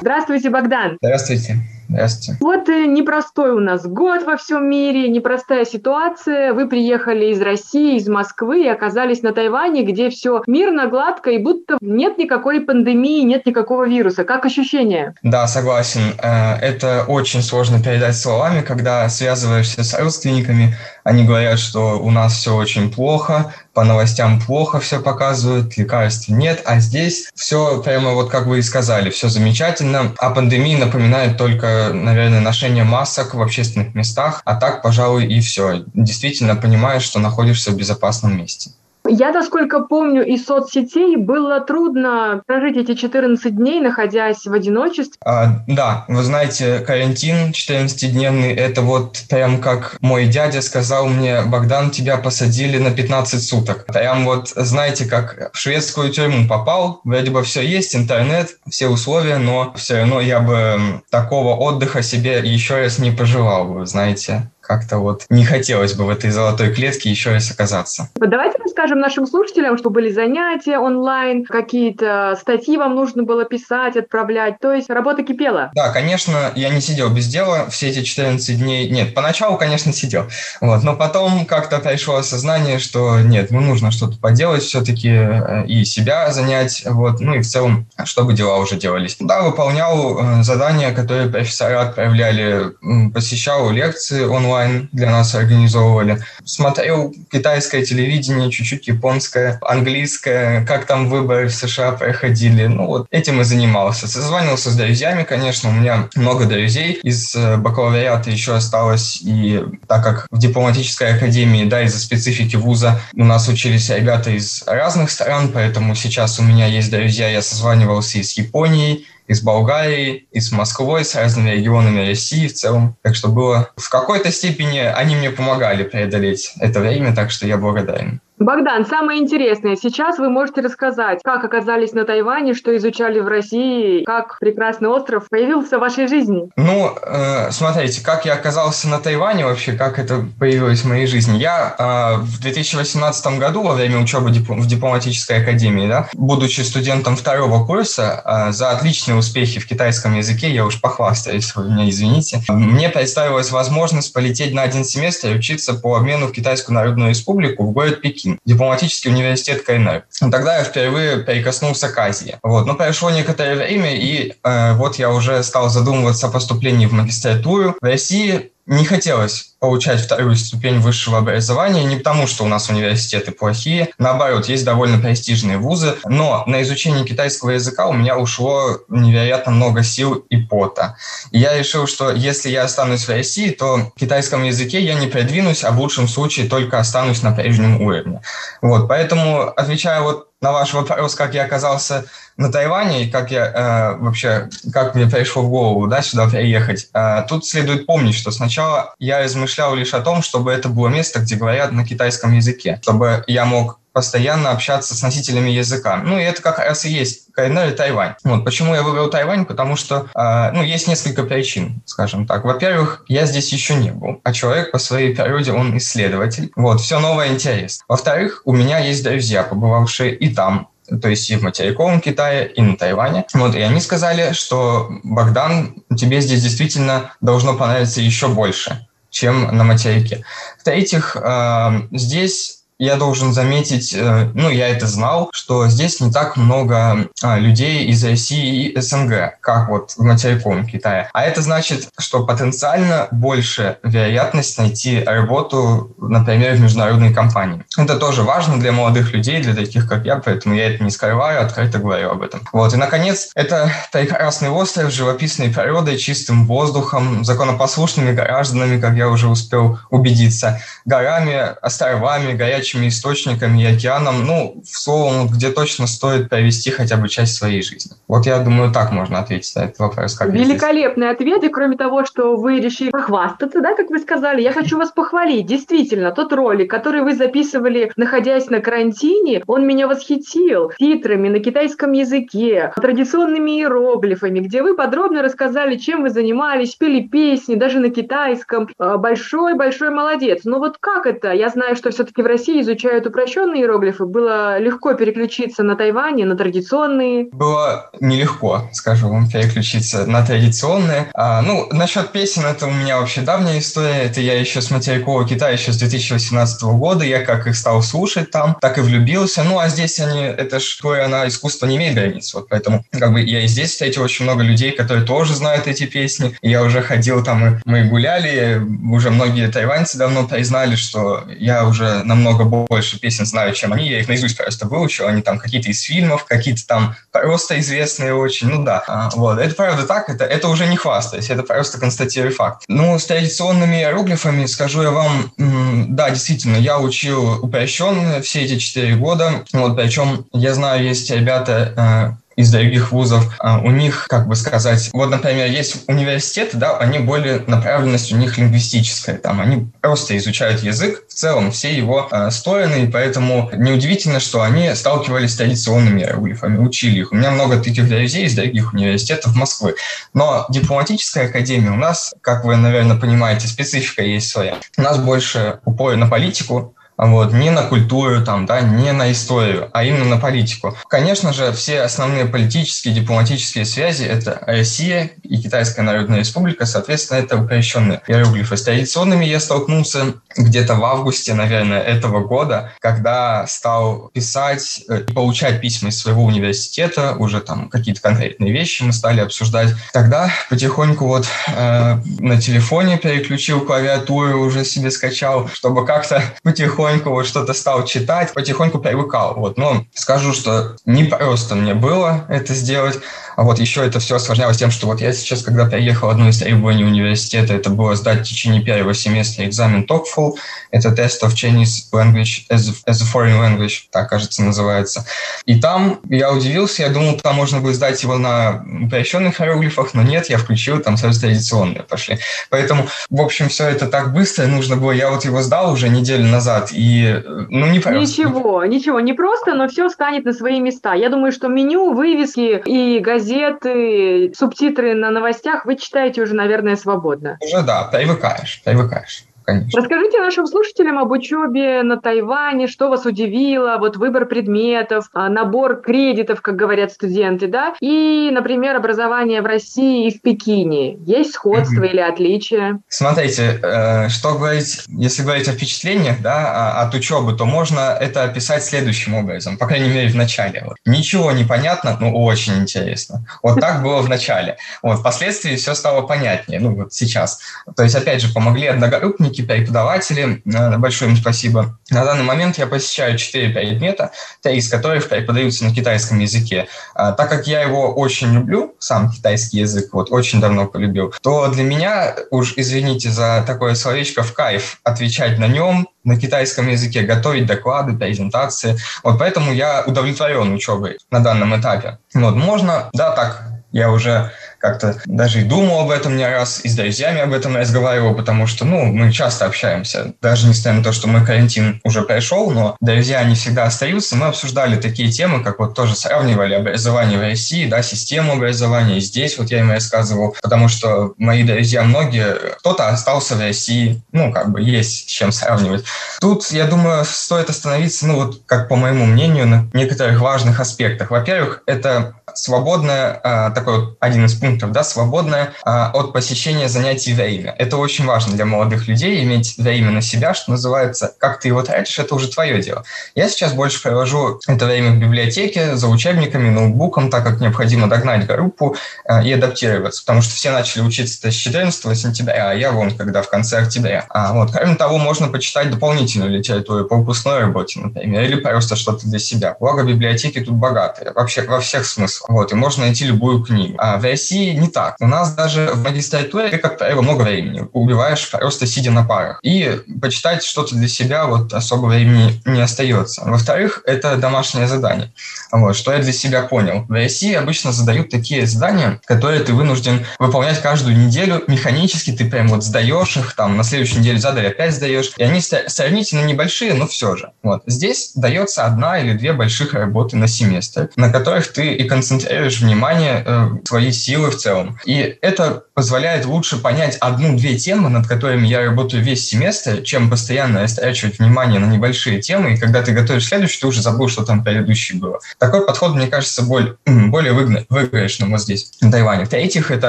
Здравствуйте, Богдан. Здравствуйте. Здравствуйте. Вот непростой у нас год во всем мире, непростая ситуация. Вы приехали из России, из Москвы и оказались на Тайване, где все мирно, гладко и будто нет никакой пандемии, нет никакого вируса. Как ощущение? Да, согласен. Э, это очень сложно передать словами, когда связываешься с родственниками. Они говорят, что у нас все очень плохо, по новостям плохо все показывают, лекарств нет, а здесь все прямо вот как вы и сказали, все замечательно. О пандемии напоминает только наверное, ношение масок в общественных местах, а так, пожалуй, и все. Действительно понимаешь, что находишься в безопасном месте. Я, насколько помню, из соцсетей было трудно прожить эти 14 дней, находясь в одиночестве. А, да, вы знаете, карантин 14-дневный, это вот прям как мой дядя сказал мне, Богдан, тебя посадили на 15 суток. Прям вот, знаете, как в шведскую тюрьму попал, вроде бы все есть, интернет, все условия, но все равно я бы такого отдыха себе еще раз не пожелал бы, знаете как-то вот не хотелось бы в этой золотой клетке еще раз оказаться. Давайте расскажем нашим слушателям, что были занятия онлайн, какие-то статьи вам нужно было писать, отправлять, то есть работа кипела. Да, конечно, я не сидел без дела все эти 14 дней. Нет, поначалу, конечно, сидел, вот, но потом как-то пришло осознание, что нет, ну нужно что-то поделать все-таки э, и себя занять, вот, ну и в целом, чтобы дела уже делались. Да, выполнял э, задания, которые профессора отправляли, посещал лекции онлайн, онлайн для нас организовывали. Смотрел китайское телевидение, чуть-чуть японское, английское, как там выборы в США проходили. Ну вот этим и занимался. Созванивался с друзьями, конечно, у меня много друзей. Из э, бакалавриата еще осталось, и так как в дипломатической академии, да, из-за специфики вуза у нас учились ребята из разных стран, поэтому сейчас у меня есть друзья, я созванивался и с Японией, и с Болгарией, и с Москвой, с разными регионами России в целом. Так что было в какой-то степени они мне помогали преодолеть это время, так что я благодарен. Богдан, самое интересное, сейчас вы можете рассказать, как оказались на Тайване, что изучали в России, как прекрасный остров появился в вашей жизни? Ну, э, смотрите, как я оказался на Тайване вообще, как это появилось в моей жизни. Я э, в 2018 году во время учебы в дипломатической академии, да, будучи студентом второго курса, э, за отличные успехи в китайском языке, я уж похвастаюсь, вы меня извините, мне представилась возможность полететь на один семестр и учиться по обмену в Китайскую Народную Республику в город Пекин дипломатический университет КНР. Тогда я впервые прикоснулся к Азии. Вот. Но прошло некоторое время, и э, вот я уже стал задумываться о поступлении в магистратуру. В России не хотелось получать вторую ступень высшего образования не потому, что у нас университеты плохие, наоборот, есть довольно престижные вузы, но на изучение китайского языка у меня ушло невероятно много сил и пота. И я решил, что если я останусь в России, то в китайском языке я не продвинусь, а в лучшем случае только останусь на прежнем уровне. Вот, поэтому, отвечая вот на ваш вопрос, как я оказался на Тайване и как я э, вообще, как мне пришло в голову, да, сюда приехать. Э, тут следует помнить, что сначала я размышлял лишь о том, чтобы это было место, где говорят на китайском языке, чтобы я мог постоянно общаться с носителями языка. Ну, и это как раз и есть КНР и Тайвань. Вот. Почему я выбрал Тайвань? Потому что, э, ну, есть несколько причин, скажем так. Во-первых, я здесь еще не был, а человек по своей природе, он исследователь. Вот, все новое интересно. Во-вторых, у меня есть друзья, побывавшие и там, то есть и в материковом Китае, и на Тайване. Вот, и они сказали, что, Богдан, тебе здесь действительно должно понравиться еще больше, чем на материке. В-третьих, э, здесь я должен заметить, э, ну, я это знал, что здесь не так много а, людей из России и СНГ, как вот в материковом Китае. А это значит, что потенциально больше вероятность найти работу, например, в международной компании. Это тоже важно для молодых людей, для таких, как я, поэтому я это не скрываю, открыто говорю об этом. Вот, и, наконец, это прекрасный остров с живописной природой, чистым воздухом, законопослушными гражданами, как я уже успел убедиться, горами, островами, горячими источниками и океаном, ну, в словом, где точно стоит провести хотя бы часть своей жизни. Вот я думаю, так можно ответить на этот вопрос. Как Великолепный ответ, и кроме того, что вы решили похвастаться, да, как вы сказали, я хочу вас похвалить. Действительно, тот ролик, который вы записывали, находясь на карантине, он меня восхитил титрами на китайском языке, традиционными иероглифами, где вы подробно рассказали, чем вы занимались, пели песни, даже на китайском. Большой-большой молодец. Но вот как это? Я знаю, что все-таки в России изучают упрощенные иероглифы. Было легко переключиться на Тайване, на традиционные? Было нелегко, скажу вам, переключиться на традиционные. А, ну, насчет песен, это у меня вообще давняя история. Это я еще с материкового Китая, еще с 2018 года. Я как их стал слушать там, так и влюбился. Ну, а здесь они, это ж она искусство не имеет границ. Вот поэтому как бы я и здесь встретил очень много людей, которые тоже знают эти песни. Я уже ходил там, и мы гуляли, уже многие тайваньцы давно признали, что я уже намного больше песен знаю, чем они. Я их наизусть просто выучил. Они там какие-то из фильмов, какие-то там просто известные очень. Ну да, а, вот. Это правда так, это, это уже не хвастаюсь, это просто констатирую факт. Ну, с традиционными иероглифами скажу я вам, да, действительно, я учил упрощенно все эти четыре года. Вот, причем я знаю, есть ребята, э, из других вузов, а, у них, как бы сказать, вот, например, есть университеты, да, они более, направленность у них лингвистическая, там, они просто изучают язык, в целом, все его э, стороны, и поэтому неудивительно, что они сталкивались с традиционными иероглифами, учили их. У меня много таких друзей из других университетов Москвы. Но дипломатическая академия у нас, как вы, наверное, понимаете, специфика есть своя. У нас больше упор на политику, вот, не на культуру, там, да, не на историю, а именно на политику. Конечно же, все основные политические, дипломатические связи – это Россия и Китайская Народная Республика, соответственно, это упрощенные иероглифы. С традиционными я столкнулся где-то в августе, наверное, этого года, когда стал писать э, и получать письма из своего университета, уже там какие-то конкретные вещи мы стали обсуждать. Тогда потихоньку вот э, на телефоне переключил клавиатуру, уже себе скачал, чтобы как-то потихоньку потихоньку вот что-то стал читать, потихоньку привыкал. Вот. Но скажу, что не просто мне было это сделать. А вот еще это все осложнялось тем, что вот я сейчас, когда приехал, одно из требований университета, это было сдать в течение первого семестра экзамен TOEFL. Это Test of Chinese Language as, as a Foreign Language, так, кажется, называется. И там я удивился, я думал, там можно будет сдать его на упрощенных иероглифах, но нет, я включил, там сразу традиционные пошли. Поэтому, в общем, все это так быстро, нужно было, я вот его сдал уже неделю назад, и, ну, не просто. Ничего, ничего, не просто, но все станет на свои места. Я думаю, что меню, вывески и газеты газеты, субтитры на новостях вы читаете уже, наверное, свободно. Уже да, привыкаешь, привыкаешь конечно. Расскажите нашим слушателям об учебе на Тайване, что вас удивило, вот выбор предметов, а, набор кредитов, как говорят студенты, да, и, например, образование в России и в Пекине. Есть сходство mm-hmm. или отличия? Смотрите, э, что говорить, если говорить о впечатлениях, да, от учебы, то можно это описать следующим образом, по крайней мере, в начале. Вот. Ничего не понятно, но очень интересно. Вот так было в начале. Вот, впоследствии все стало понятнее, ну, вот сейчас. То есть, опять же, помогли одногруппники, и преподаватели. Э, большое им спасибо. На данный момент я посещаю 4 предмета, три из которых преподаются на китайском языке. А, так как я его очень люблю, сам китайский язык, вот очень давно полюбил, то для меня, уж извините за такое словечко, в кайф отвечать на нем, на китайском языке, готовить доклады, презентации. Вот поэтому я удовлетворен учебой на данном этапе. Вот, можно, да, так, я уже как-то даже и думал об этом не раз, и с друзьями об этом разговаривал, потому что, ну, мы часто общаемся. Даже несмотря на то, что мой карантин уже прошел, но друзья, они всегда остаются. Мы обсуждали такие темы, как вот тоже сравнивали образование в России, да, систему образования. И здесь вот я им рассказывал, потому что мои друзья многие, кто-то остался в России, ну, как бы есть с чем сравнивать. Тут, я думаю, стоит остановиться, ну, вот, как по моему мнению, на некоторых важных аспектах. Во-первых, это свободное, а, такой вот один из пунктов пунктов, да, свободное а, от посещения занятий время. Это очень важно для молодых людей, иметь время на себя, что называется. Как ты его тратишь, это уже твое дело. Я сейчас больше провожу это время в библиотеке, за учебниками, ноутбуком, так как необходимо догнать группу а, и адаптироваться, потому что все начали учиться с 14 сентября, а я вон когда в конце октября. А, вот. Кроме того, можно почитать дополнительную литературу по выпускной работе, например, или просто что-то для себя. Благо, библиотеки тут богатые, вообще во всех смыслах. Вот, и можно найти любую книгу. А в России не так. У нас даже в магистратуре, как правило, много времени. Убиваешь просто сидя на парах. И почитать что-то для себя вот особо времени не остается. Во-вторых, это домашнее задание. Вот, что я для себя понял. В России обычно задают такие задания, которые ты вынужден выполнять каждую неделю механически. Ты прям вот сдаешь их, там, на следующей неделе задали, опять сдаешь. И они сравнительно небольшие, но все же. Вот. Здесь дается одна или две больших работы на семестр, на которых ты и концентрируешь внимание, э, свои силы в целом. И это позволяет лучше понять одну-две темы, над которыми я работаю весь семестр, чем постоянно растрачивать внимание на небольшие темы, и когда ты готовишь следующий, ты уже забыл, что там предыдущий было. Такой подход, мне кажется, более, более выигрышным вот здесь, на Тайване. В-третьих, это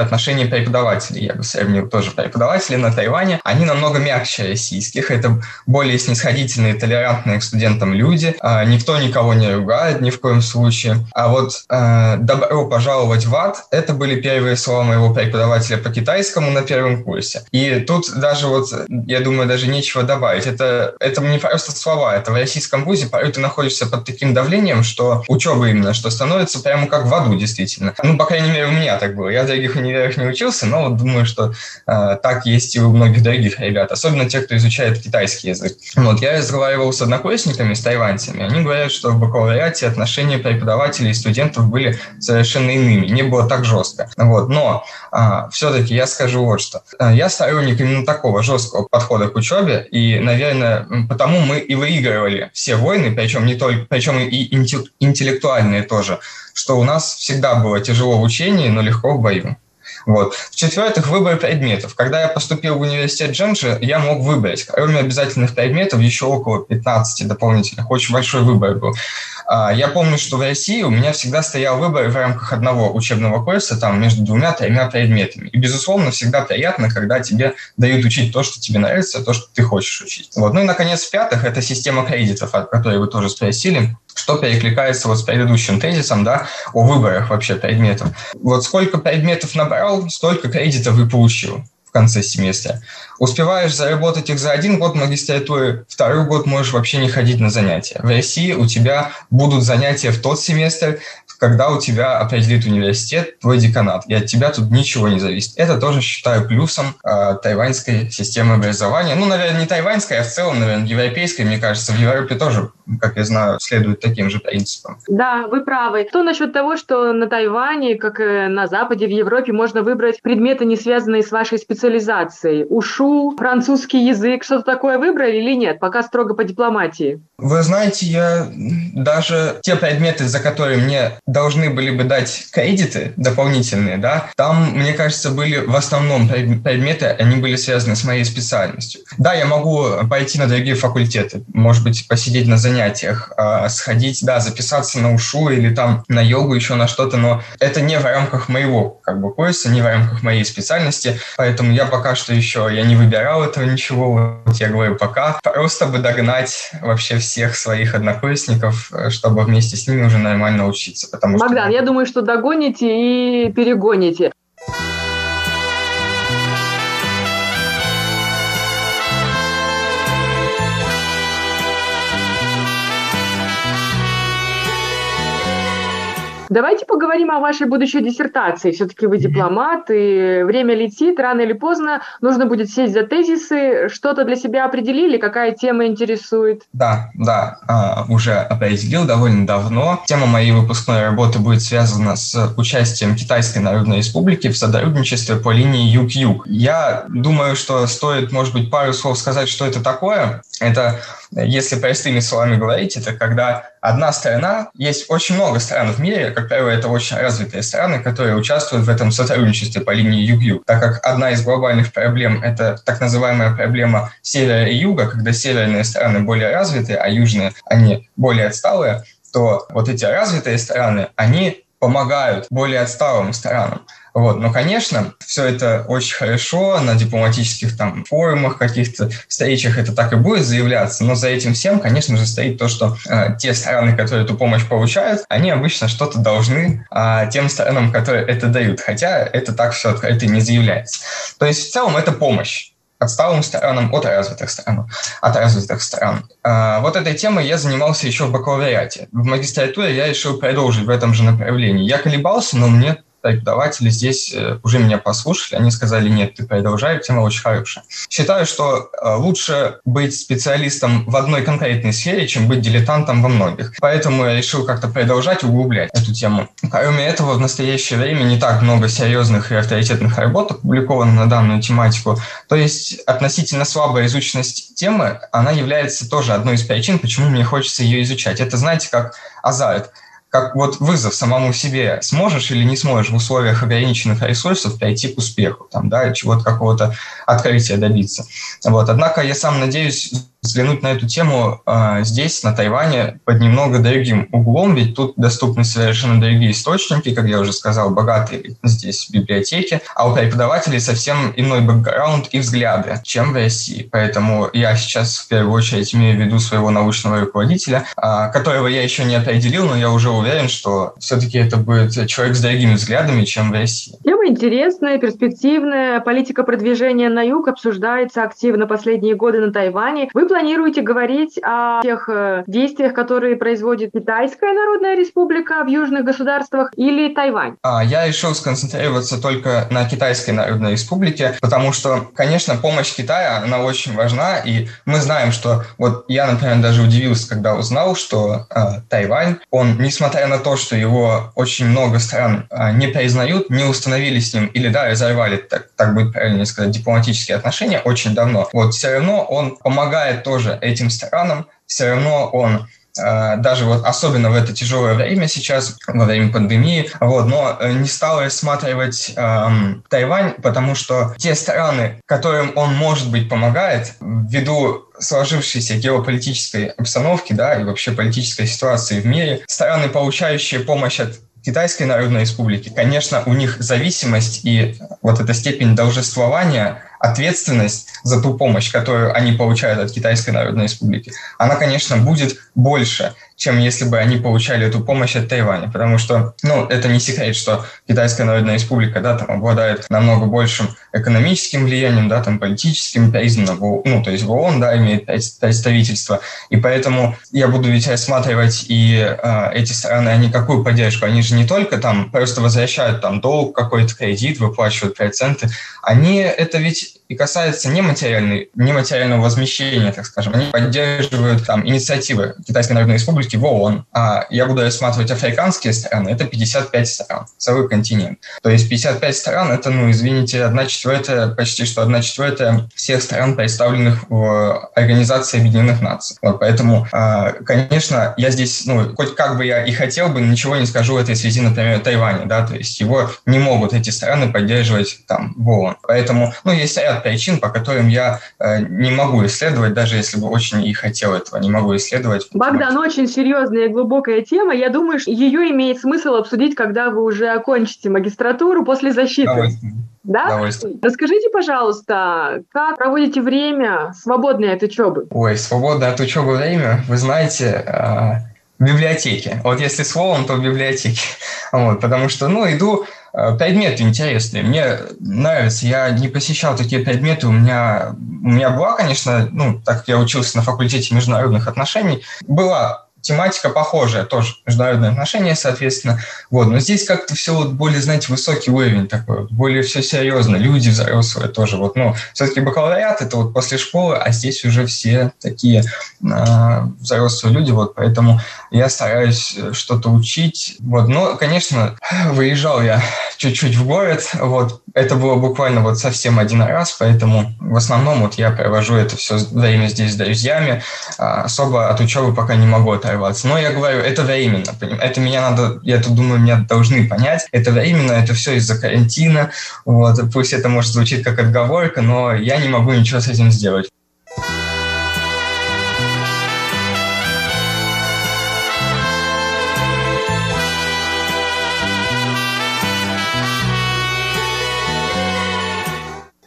отношение преподавателей. Я бы сравнил тоже преподаватели на Тайване. Они намного мягче российских. Это более снисходительные, толерантные к студентам люди. А, никто никого не ругает ни в коем случае. А вот э, «добро пожаловать в ад» — это были первые слова моего преподавателя по китайскому на первом курсе. И тут даже вот, я думаю, даже нечего добавить. Это, это не просто слова. Это в российском вузе порой ты находишься под таким давлением, что учеба именно, что становится прямо как в аду, действительно. Ну, по крайней мере, у меня так было. Я в других универах не учился, но вот думаю, что э, так есть и у многих других ребят, особенно те, кто изучает китайский язык. Вот, я разговаривал с однокурсниками, с тайваньцами. Они говорят, что в бакалавриате отношения преподавателей и студентов были совершенно иными, не было так жестко. Вот, но а, все-таки я скажу вот что. А, я сторонник именно такого жесткого подхода к учебе, и, наверное, потому мы и выигрывали все войны, причем не только, причем и интеллектуальные тоже, что у нас всегда было тяжело в учении, но легко в бою. Вот. В-четвертых, выбор предметов. Когда я поступил в университет Дженджи, я мог выбрать, кроме обязательных предметов, еще около 15 дополнительных. Очень большой выбор был. А, я помню, что в России у меня всегда стоял выбор в рамках одного учебного курса там между двумя-тремя предметами. И, безусловно, всегда приятно, когда тебе дают учить то, что тебе нравится, то, что ты хочешь учить. Вот. Ну и, наконец, в-пятых, это система кредитов, о которой вы тоже спросили что перекликается вот с предыдущим тезисом, да, о выборах вообще предметов. Вот сколько предметов набрал, столько кредитов и получил в конце семестра. Успеваешь заработать их за один год магистратуры, второй год можешь вообще не ходить на занятия. В России у тебя будут занятия в тот семестр, когда у тебя определит университет твой деканат, и от тебя тут ничего не зависит. Это тоже считаю плюсом э, тайваньской системы образования. Ну, наверное, не тайваньской, а в целом, наверное, европейской, мне кажется. В Европе тоже, как я знаю, следует таким же принципам. Да, вы правы. Что насчет того, что на Тайване, как и на Западе, в Европе, можно выбрать предметы, не связанные с вашей специализацией? Ушу, французский язык, что-то такое выбрали или нет? Пока строго по дипломатии. Вы знаете, я даже те предметы, за которые мне должны были бы дать кредиты дополнительные, да, там, мне кажется, были в основном предметы, они были связаны с моей специальностью. Да, я могу пойти на другие факультеты, может быть, посидеть на занятиях, а, сходить, да, записаться на УШУ или там на йогу, еще на что-то, но это не в рамках моего как бы курса, не в рамках моей специальности, поэтому я пока что еще, я не выбирал этого ничего, вот я говорю пока, просто бы догнать вообще всех своих однокурсников, э, чтобы вместе с ними уже нормально учиться. Потому Богдан, что... я думаю, что догоните и перегоните. Давайте поговорим о вашей будущей диссертации. Все-таки вы дипломат, и время летит, рано или поздно нужно будет сесть за тезисы. Что-то для себя определили? Какая тема интересует? Да, да, а, уже определил довольно давно. Тема моей выпускной работы будет связана с участием Китайской Народной Республики в сотрудничестве по линии Юг-Юг. Я думаю, что стоит, может быть, пару слов сказать, что это такое. Это, если простыми словами говорить, это когда одна страна, есть очень много стран в мире, как правило, это очень развитые страны, которые участвуют в этом сотрудничестве по линии Юг-Юг, так как одна из глобальных проблем – это так называемая проблема севера и юга, когда северные страны более развитые, а южные, они более отсталые, то вот эти развитые страны, они помогают более отсталым странам. Вот. Но, конечно, все это очень хорошо, на дипломатических там форумах, каких-то встречах это так и будет заявляться, но за этим всем, конечно же, стоит то, что э, те страны, которые эту помощь получают, они обычно что-то должны э, тем странам, которые это дают, хотя это так все открыто не заявляется. То есть в целом это помощь отсталым странам от развитых стран. От развитых стран. А, вот этой темой я занимался еще в бакалавриате. В магистратуре я решил продолжить в этом же направлении. Я колебался, но мне преподаватели здесь э, уже меня послушали, они сказали, нет, ты продолжай, тема очень хорошая. Считаю, что э, лучше быть специалистом в одной конкретной сфере, чем быть дилетантом во многих. Поэтому я решил как-то продолжать, углублять эту тему. Кроме этого, в настоящее время не так много серьезных и авторитетных работ опубликовано на данную тематику. То есть относительно слабая изученность темы, она является тоже одной из причин, почему мне хочется ее изучать. Это, знаете, как азарт как вот вызов самому себе, сможешь или не сможешь в условиях ограниченных ресурсов прийти к успеху, там, да, чего-то какого-то открытия добиться. Вот. Однако я сам надеюсь взглянуть на эту тему э, здесь, на Тайване, под немного другим углом, ведь тут доступны совершенно другие источники, как я уже сказал, богатые здесь библиотеки, а у преподавателей совсем иной бэкграунд и взгляды, чем в России. Поэтому я сейчас в первую очередь имею в виду своего научного руководителя, э, которого я еще не определил, но я уже уверен, что все-таки это будет человек с другими взглядами, чем в России. Тема интересная, перспективная. Политика продвижения на юг обсуждается активно последние годы на Тайване. Вы планируете говорить о тех э, действиях, которые производит Китайская Народная Республика в южных государствах или Тайвань? А, я решил сконцентрироваться только на Китайской Народной Республике, потому что, конечно, помощь Китая, она очень важна, и мы знаем, что вот я, например, даже удивился, когда узнал, что э, Тайвань, он, несмотря на то, что его очень много стран э, не признают, не установили с ним, или да, разорвали, так, так будет правильно сказать, дипломатические отношения очень давно, вот все равно он помогает тоже этим странам, все равно он э, даже вот особенно в это тяжелое время сейчас, во время пандемии, вот, но э, не стал рассматривать эм, Тайвань, потому что те страны, которым он, может быть, помогает, ввиду сложившейся геополитической обстановки, да, и вообще политической ситуации в мире, страны, получающие помощь от Китайской Народной Республики, конечно, у них зависимость и вот эта степень должествования ответственность за ту помощь, которую они получают от Китайской Народной Республики, она, конечно, будет больше, чем если бы они получали эту помощь от Тайваня. Потому что, ну, это не секрет, что Китайская Народная Республика, да, там обладает намного большим экономическим влиянием, да, там политическим, признано, ну, то есть в ООН, да, имеет представительство. И поэтому я буду ведь рассматривать и э, эти страны, они какую поддержку? Они же не только там просто возвращают там долг, какой-то кредит, выплачивают проценты. Они это ведь и касается нематериальной, нематериального возмещения, так скажем. Они поддерживают там инициативы Китайской Народной Республики в ООН, а я буду рассматривать африканские страны, это 55 стран, целый континент. То есть 55 стран, это, ну, извините, одна четвертая, почти что одна четвертая всех стран, представленных в Организации Объединенных Наций. Вот, поэтому, а, конечно, я здесь, ну, хоть как бы я и хотел бы, ничего не скажу в этой связи, например, Тайваня, да, то есть его не могут эти страны поддерживать там в ООН. Поэтому, ну, есть ряд причин, по которым я э, не могу исследовать, даже если бы очень и хотел этого, не могу исследовать. Богдан, очень серьезная и глубокая тема. Я думаю, что ее имеет смысл обсудить, когда вы уже окончите магистратуру после защиты. Да? Расскажите, пожалуйста, как проводите время свободное от учебы? Ой, свободное от учебы время, вы знаете, э, в библиотеке. Вот если словом, то в библиотеке. [LAUGHS] Вот, потому что, ну, иду Э, предметы интересные. Мне нравится. Я не посещал такие предметы. У меня, у меня была, конечно, ну, так как я учился на факультете международных отношений, была тематика похожая, тоже международные отношения, соответственно. Вот. Но здесь как-то все вот более, знаете, высокий уровень такой, более все серьезно, люди взрослые тоже. Вот, ну, все-таки бакалавриат это вот после школы, а здесь уже все такие э, взрослые люди, вот, поэтому я стараюсь что-то учить. Вот. Но, конечно, выезжал я чуть-чуть в город, вот, это было буквально вот совсем один раз, поэтому в основном вот я провожу это все время здесь с друзьями, а особо от учебы пока не могу оторваться. Но я говорю, это временно, это меня надо, я тут думаю, меня должны понять, это временно, это все из-за карантина, вот, пусть это может звучит как отговорка, но я не могу ничего с этим сделать.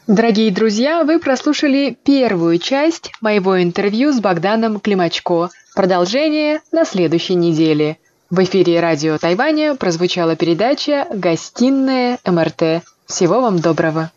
Дорогие друзья, вы прослушали первую часть моего интервью с Богданом Климачко. Продолжение на следующей неделе. В эфире радио Тайваня прозвучала передача «Гостиная МРТ». Всего вам доброго!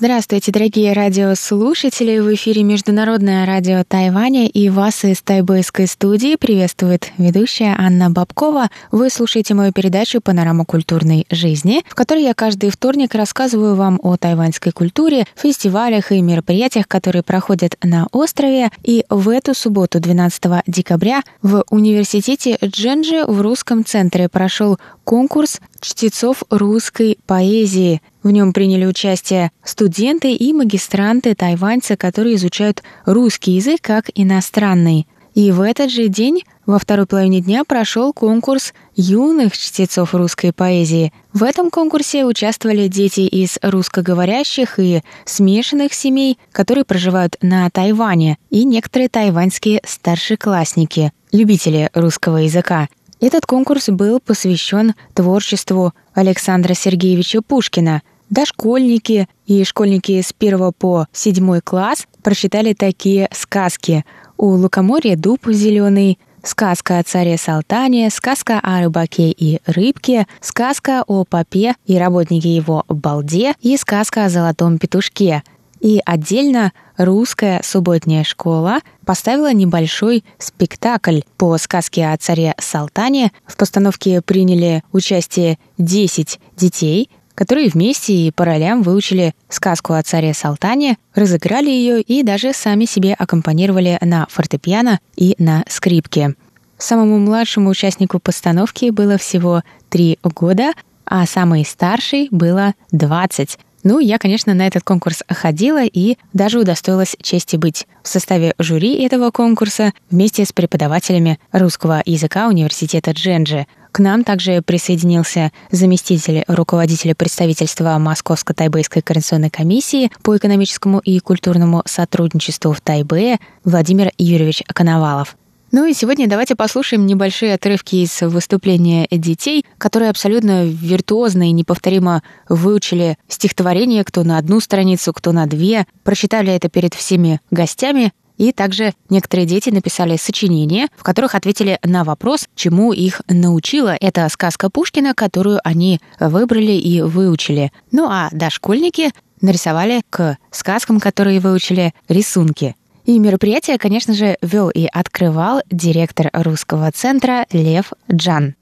Здравствуйте, дорогие радиослушатели! В эфире Международное радио Тайваня и вас из тайбэйской студии приветствует ведущая Анна Бабкова. Вы слушаете мою передачу «Панорама культурной жизни», в которой я каждый вторник рассказываю вам о тайваньской культуре, фестивалях и мероприятиях, которые проходят на острове. И в эту субботу, 12 декабря, в университете Дженджи в русском центре прошел конкурс чтецов русской поэзии. В нем приняли участие студенты и магистранты тайваньцы, которые изучают русский язык как иностранный. И в этот же день, во второй половине дня, прошел конкурс юных чтецов русской поэзии. В этом конкурсе участвовали дети из русскоговорящих и смешанных семей, которые проживают на Тайване, и некоторые тайваньские старшеклассники, любители русского языка. Этот конкурс был посвящен творчеству Александра Сергеевича Пушкина. Дошкольники и школьники с 1 по 7 класс прочитали такие сказки. У лукоморья дуб зеленый, сказка о царе Салтане, сказка о рыбаке и рыбке, сказка о попе и работнике его балде и сказка о золотом петушке – и отдельно русская субботняя школа поставила небольшой спектакль по сказке о царе Салтане. В постановке приняли участие 10 детей, которые вместе и по ролям выучили сказку о царе Салтане, разыграли ее и даже сами себе аккомпанировали на фортепиано и на скрипке. Самому младшему участнику постановки было всего три года, а самой старшей было 20. Ну, я, конечно, на этот конкурс ходила и даже удостоилась чести быть в составе жюри этого конкурса вместе с преподавателями русского языка университета Дженджи. К нам также присоединился заместитель руководителя представительства Московско-Тайбэйской координационной комиссии по экономическому и культурному сотрудничеству в Тайбэе Владимир Юрьевич Коновалов. Ну и сегодня давайте послушаем небольшие отрывки из выступления детей, которые абсолютно виртуозно и неповторимо выучили стихотворение, кто на одну страницу, кто на две, прочитали это перед всеми гостями, и также некоторые дети написали сочинения, в которых ответили на вопрос, чему их научила эта сказка Пушкина, которую они выбрали и выучили. Ну а дошкольники нарисовали к сказкам, которые выучили, рисунки. И мероприятие, конечно же, вел и открывал директор русского центра Лев Джан.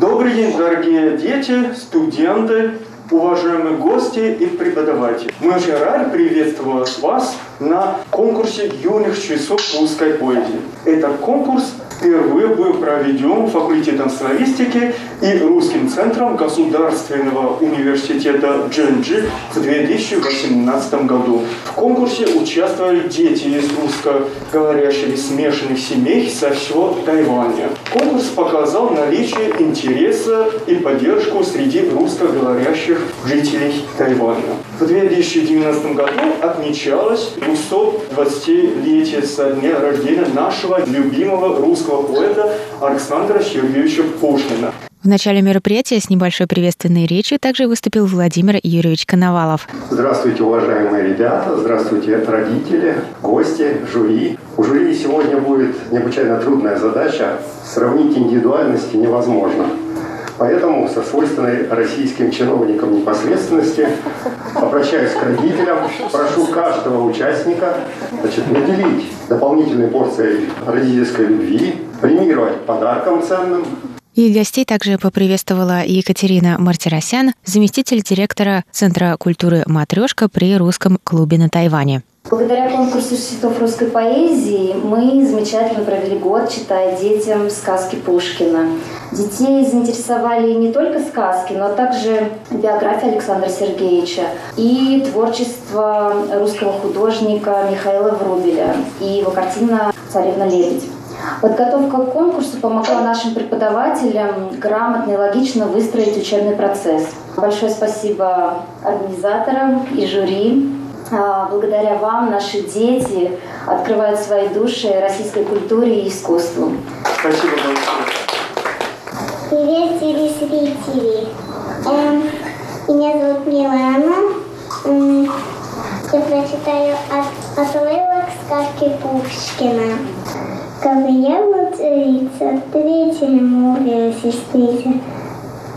Добрый день, дорогие дети, студенты, уважаемые гости и преподаватели. Мы очень рады приветствовать вас на конкурсе юных часов русской поэзии. Этот конкурс впервые был проведен факультетом славистики и Русским центром Государственного университета Дженджи в 2018 году. В конкурсе участвовали дети из русскоговорящих смешанных семей со всего Тайваня. Конкурс показал наличие интереса и поддержку среди русскоговорящих жителей Тайваня. В 2019 году отмечалось 220-летие со дня рождения нашего любимого русского поэта Александра Сергеевича Пушкина. В начале мероприятия с небольшой приветственной речью также выступил Владимир Юрьевич Коновалов. Здравствуйте, уважаемые ребята, здравствуйте, родители, гости, жюри. У жюри сегодня будет необычайно трудная задача. Сравнить индивидуальности невозможно. Поэтому со свойственной российским чиновникам непосредственности обращаюсь к родителям, прошу каждого участника значит, наделить дополнительной порцией родительской любви, премировать подарком ценным, и гостей также поприветствовала Екатерина Мартиросян, заместитель директора Центра культуры «Матрешка» при Русском клубе на Тайване. Благодаря конкурсу цветов русской поэзии мы замечательно провели год, читая детям сказки Пушкина. Детей заинтересовали не только сказки, но также биография Александра Сергеевича и творчество русского художника Михаила Врубеля и его картина «Царевна-лебедь». Подготовка к конкурсу помогла нашим преподавателям грамотно и логично выстроить учебный процесс. Большое спасибо организаторам и жюри благодаря вам наши дети открывают свои души российской культуре и искусству. Спасибо большое. Привет, телезрители. Эм, меня зовут Милана. Эм, я прочитаю от, отрывок сказки Пушкина. Я царица, третьему море сестрица,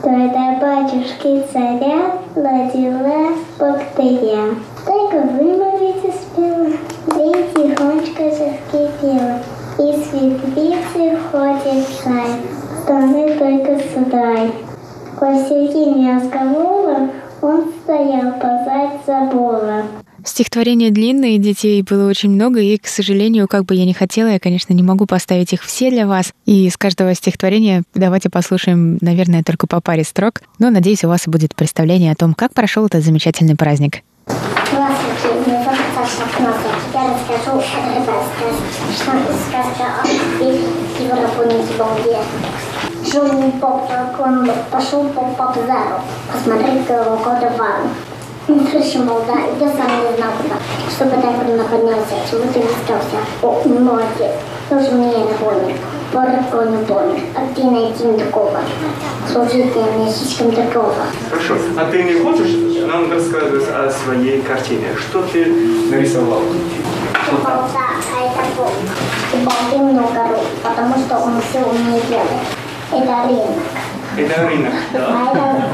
то это батюшки царя родила богатыря. Только вымолвить успела, да и тихонечко заскрипела. И светлицы входит чай, стороны только судай. По середине разговора он стоял позади забора. Стихотворения длинные, детей было очень много, и, к сожалению, как бы я ни хотела, я, конечно, не могу поставить их все для вас. И с каждого стихотворения давайте послушаем, наверное, только по паре строк. Но, надеюсь, у вас будет представление о том, как прошел этот замечательный праздник. Саша Кносов. Я расскажу сказка о его Рапунцеле Балде. Жил поп, он пошел по базару посмотреть года вару. Слышим, мол, да, я сам не знал куда. Чтобы так он находился, чего ты искался. О, молодец, тоже мне напомнил. Порок не помнишь, а ты найти не такого. Служить мне слишком такого. Хорошо. А ты не хочешь нам рассказать о своей картине? Что ты нарисовал? А это бог. И болты много рук, потому что он все умеет делать. Это рынок. Это рынок, да? А это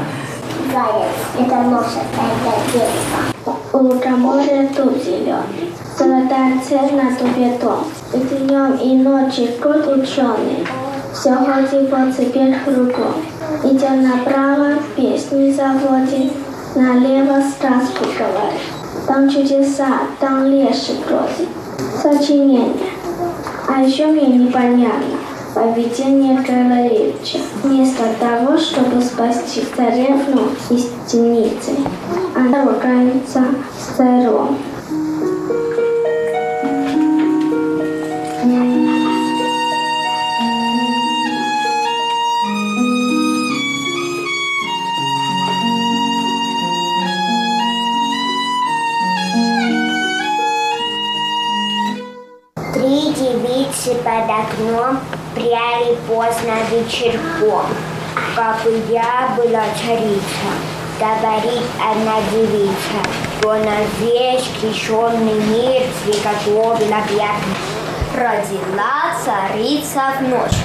заяц, это лошадь, а это дерево. У лукоморья тут зеленый. Золотая цель на дубе дом. И днем, и ночью год ученый. Все ходит по цепи кругом. Идя направо, песни заводит. Налево сказку говорит. Там чудеса, там леший бродит. Сочинение. А еще мне непонятно поведение Королевича. Вместо того, чтобы спасти царевну из темницы, она ругается с царем. Окном пряли поздно вечерком. Как и я была царица, говорит одна девица, что на весь крещенный мир приготовила объят. Родила царица в ночь.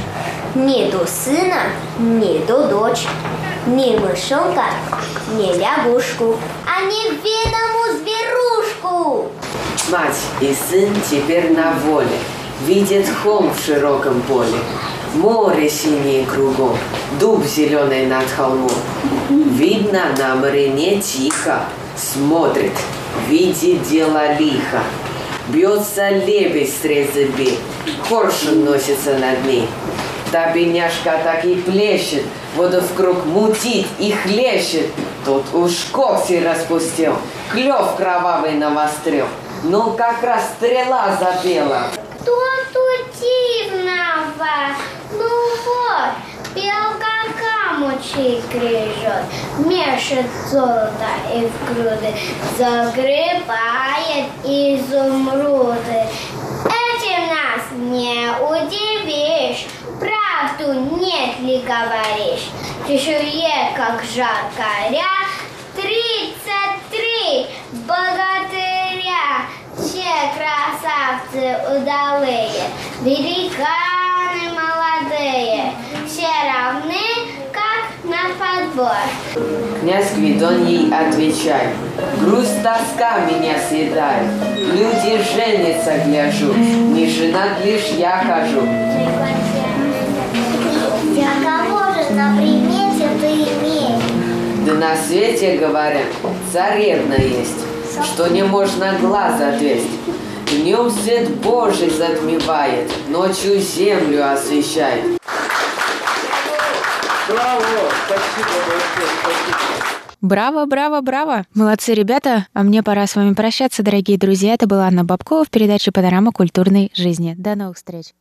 Не до сына, не до дочь, ни мышонка, ни лягушку, а неведому зверушку. Мать и сын теперь на воле, видят холм в широком поле, море синее кругом, дуб зеленый над холмом. Видно на море тихо, смотрит, видит дело лихо. Бьется лебедь с зубей, коршун носится над ней. Та бедняжка так и плещет, воду в круг мутит и хлещет. Тут уж когти распустил, клев кровавый навострил. Ну, как раз стрела запела. Тут дивного? Ну вот, белка камучи грежет, мешает золото и в груды, загребает изумруды. Этим нас не удивишь, правду нет ли говоришь? Чешуе, как жаркаря, тридцать три богатыря, все красавцы удалые, великаны молодые, все равны, как на подбор. Князь Гвидон ей отвечает. Грусть тоска меня съедает. Люди женятся, гляжу. Не женат лишь я хожу. Для кого же на примете ты имеешь? Да на свете, говорят, царевна есть. Что не можно глаз отвесть. Днем свет Божий затмевает, ночью землю освещает. Браво! Спасибо большое, спасибо. Браво, браво, браво! Молодцы, ребята! А мне пора с вами прощаться, дорогие друзья. Это была Анна Бабкова в передаче «Панорама культурной жизни». До новых встреч!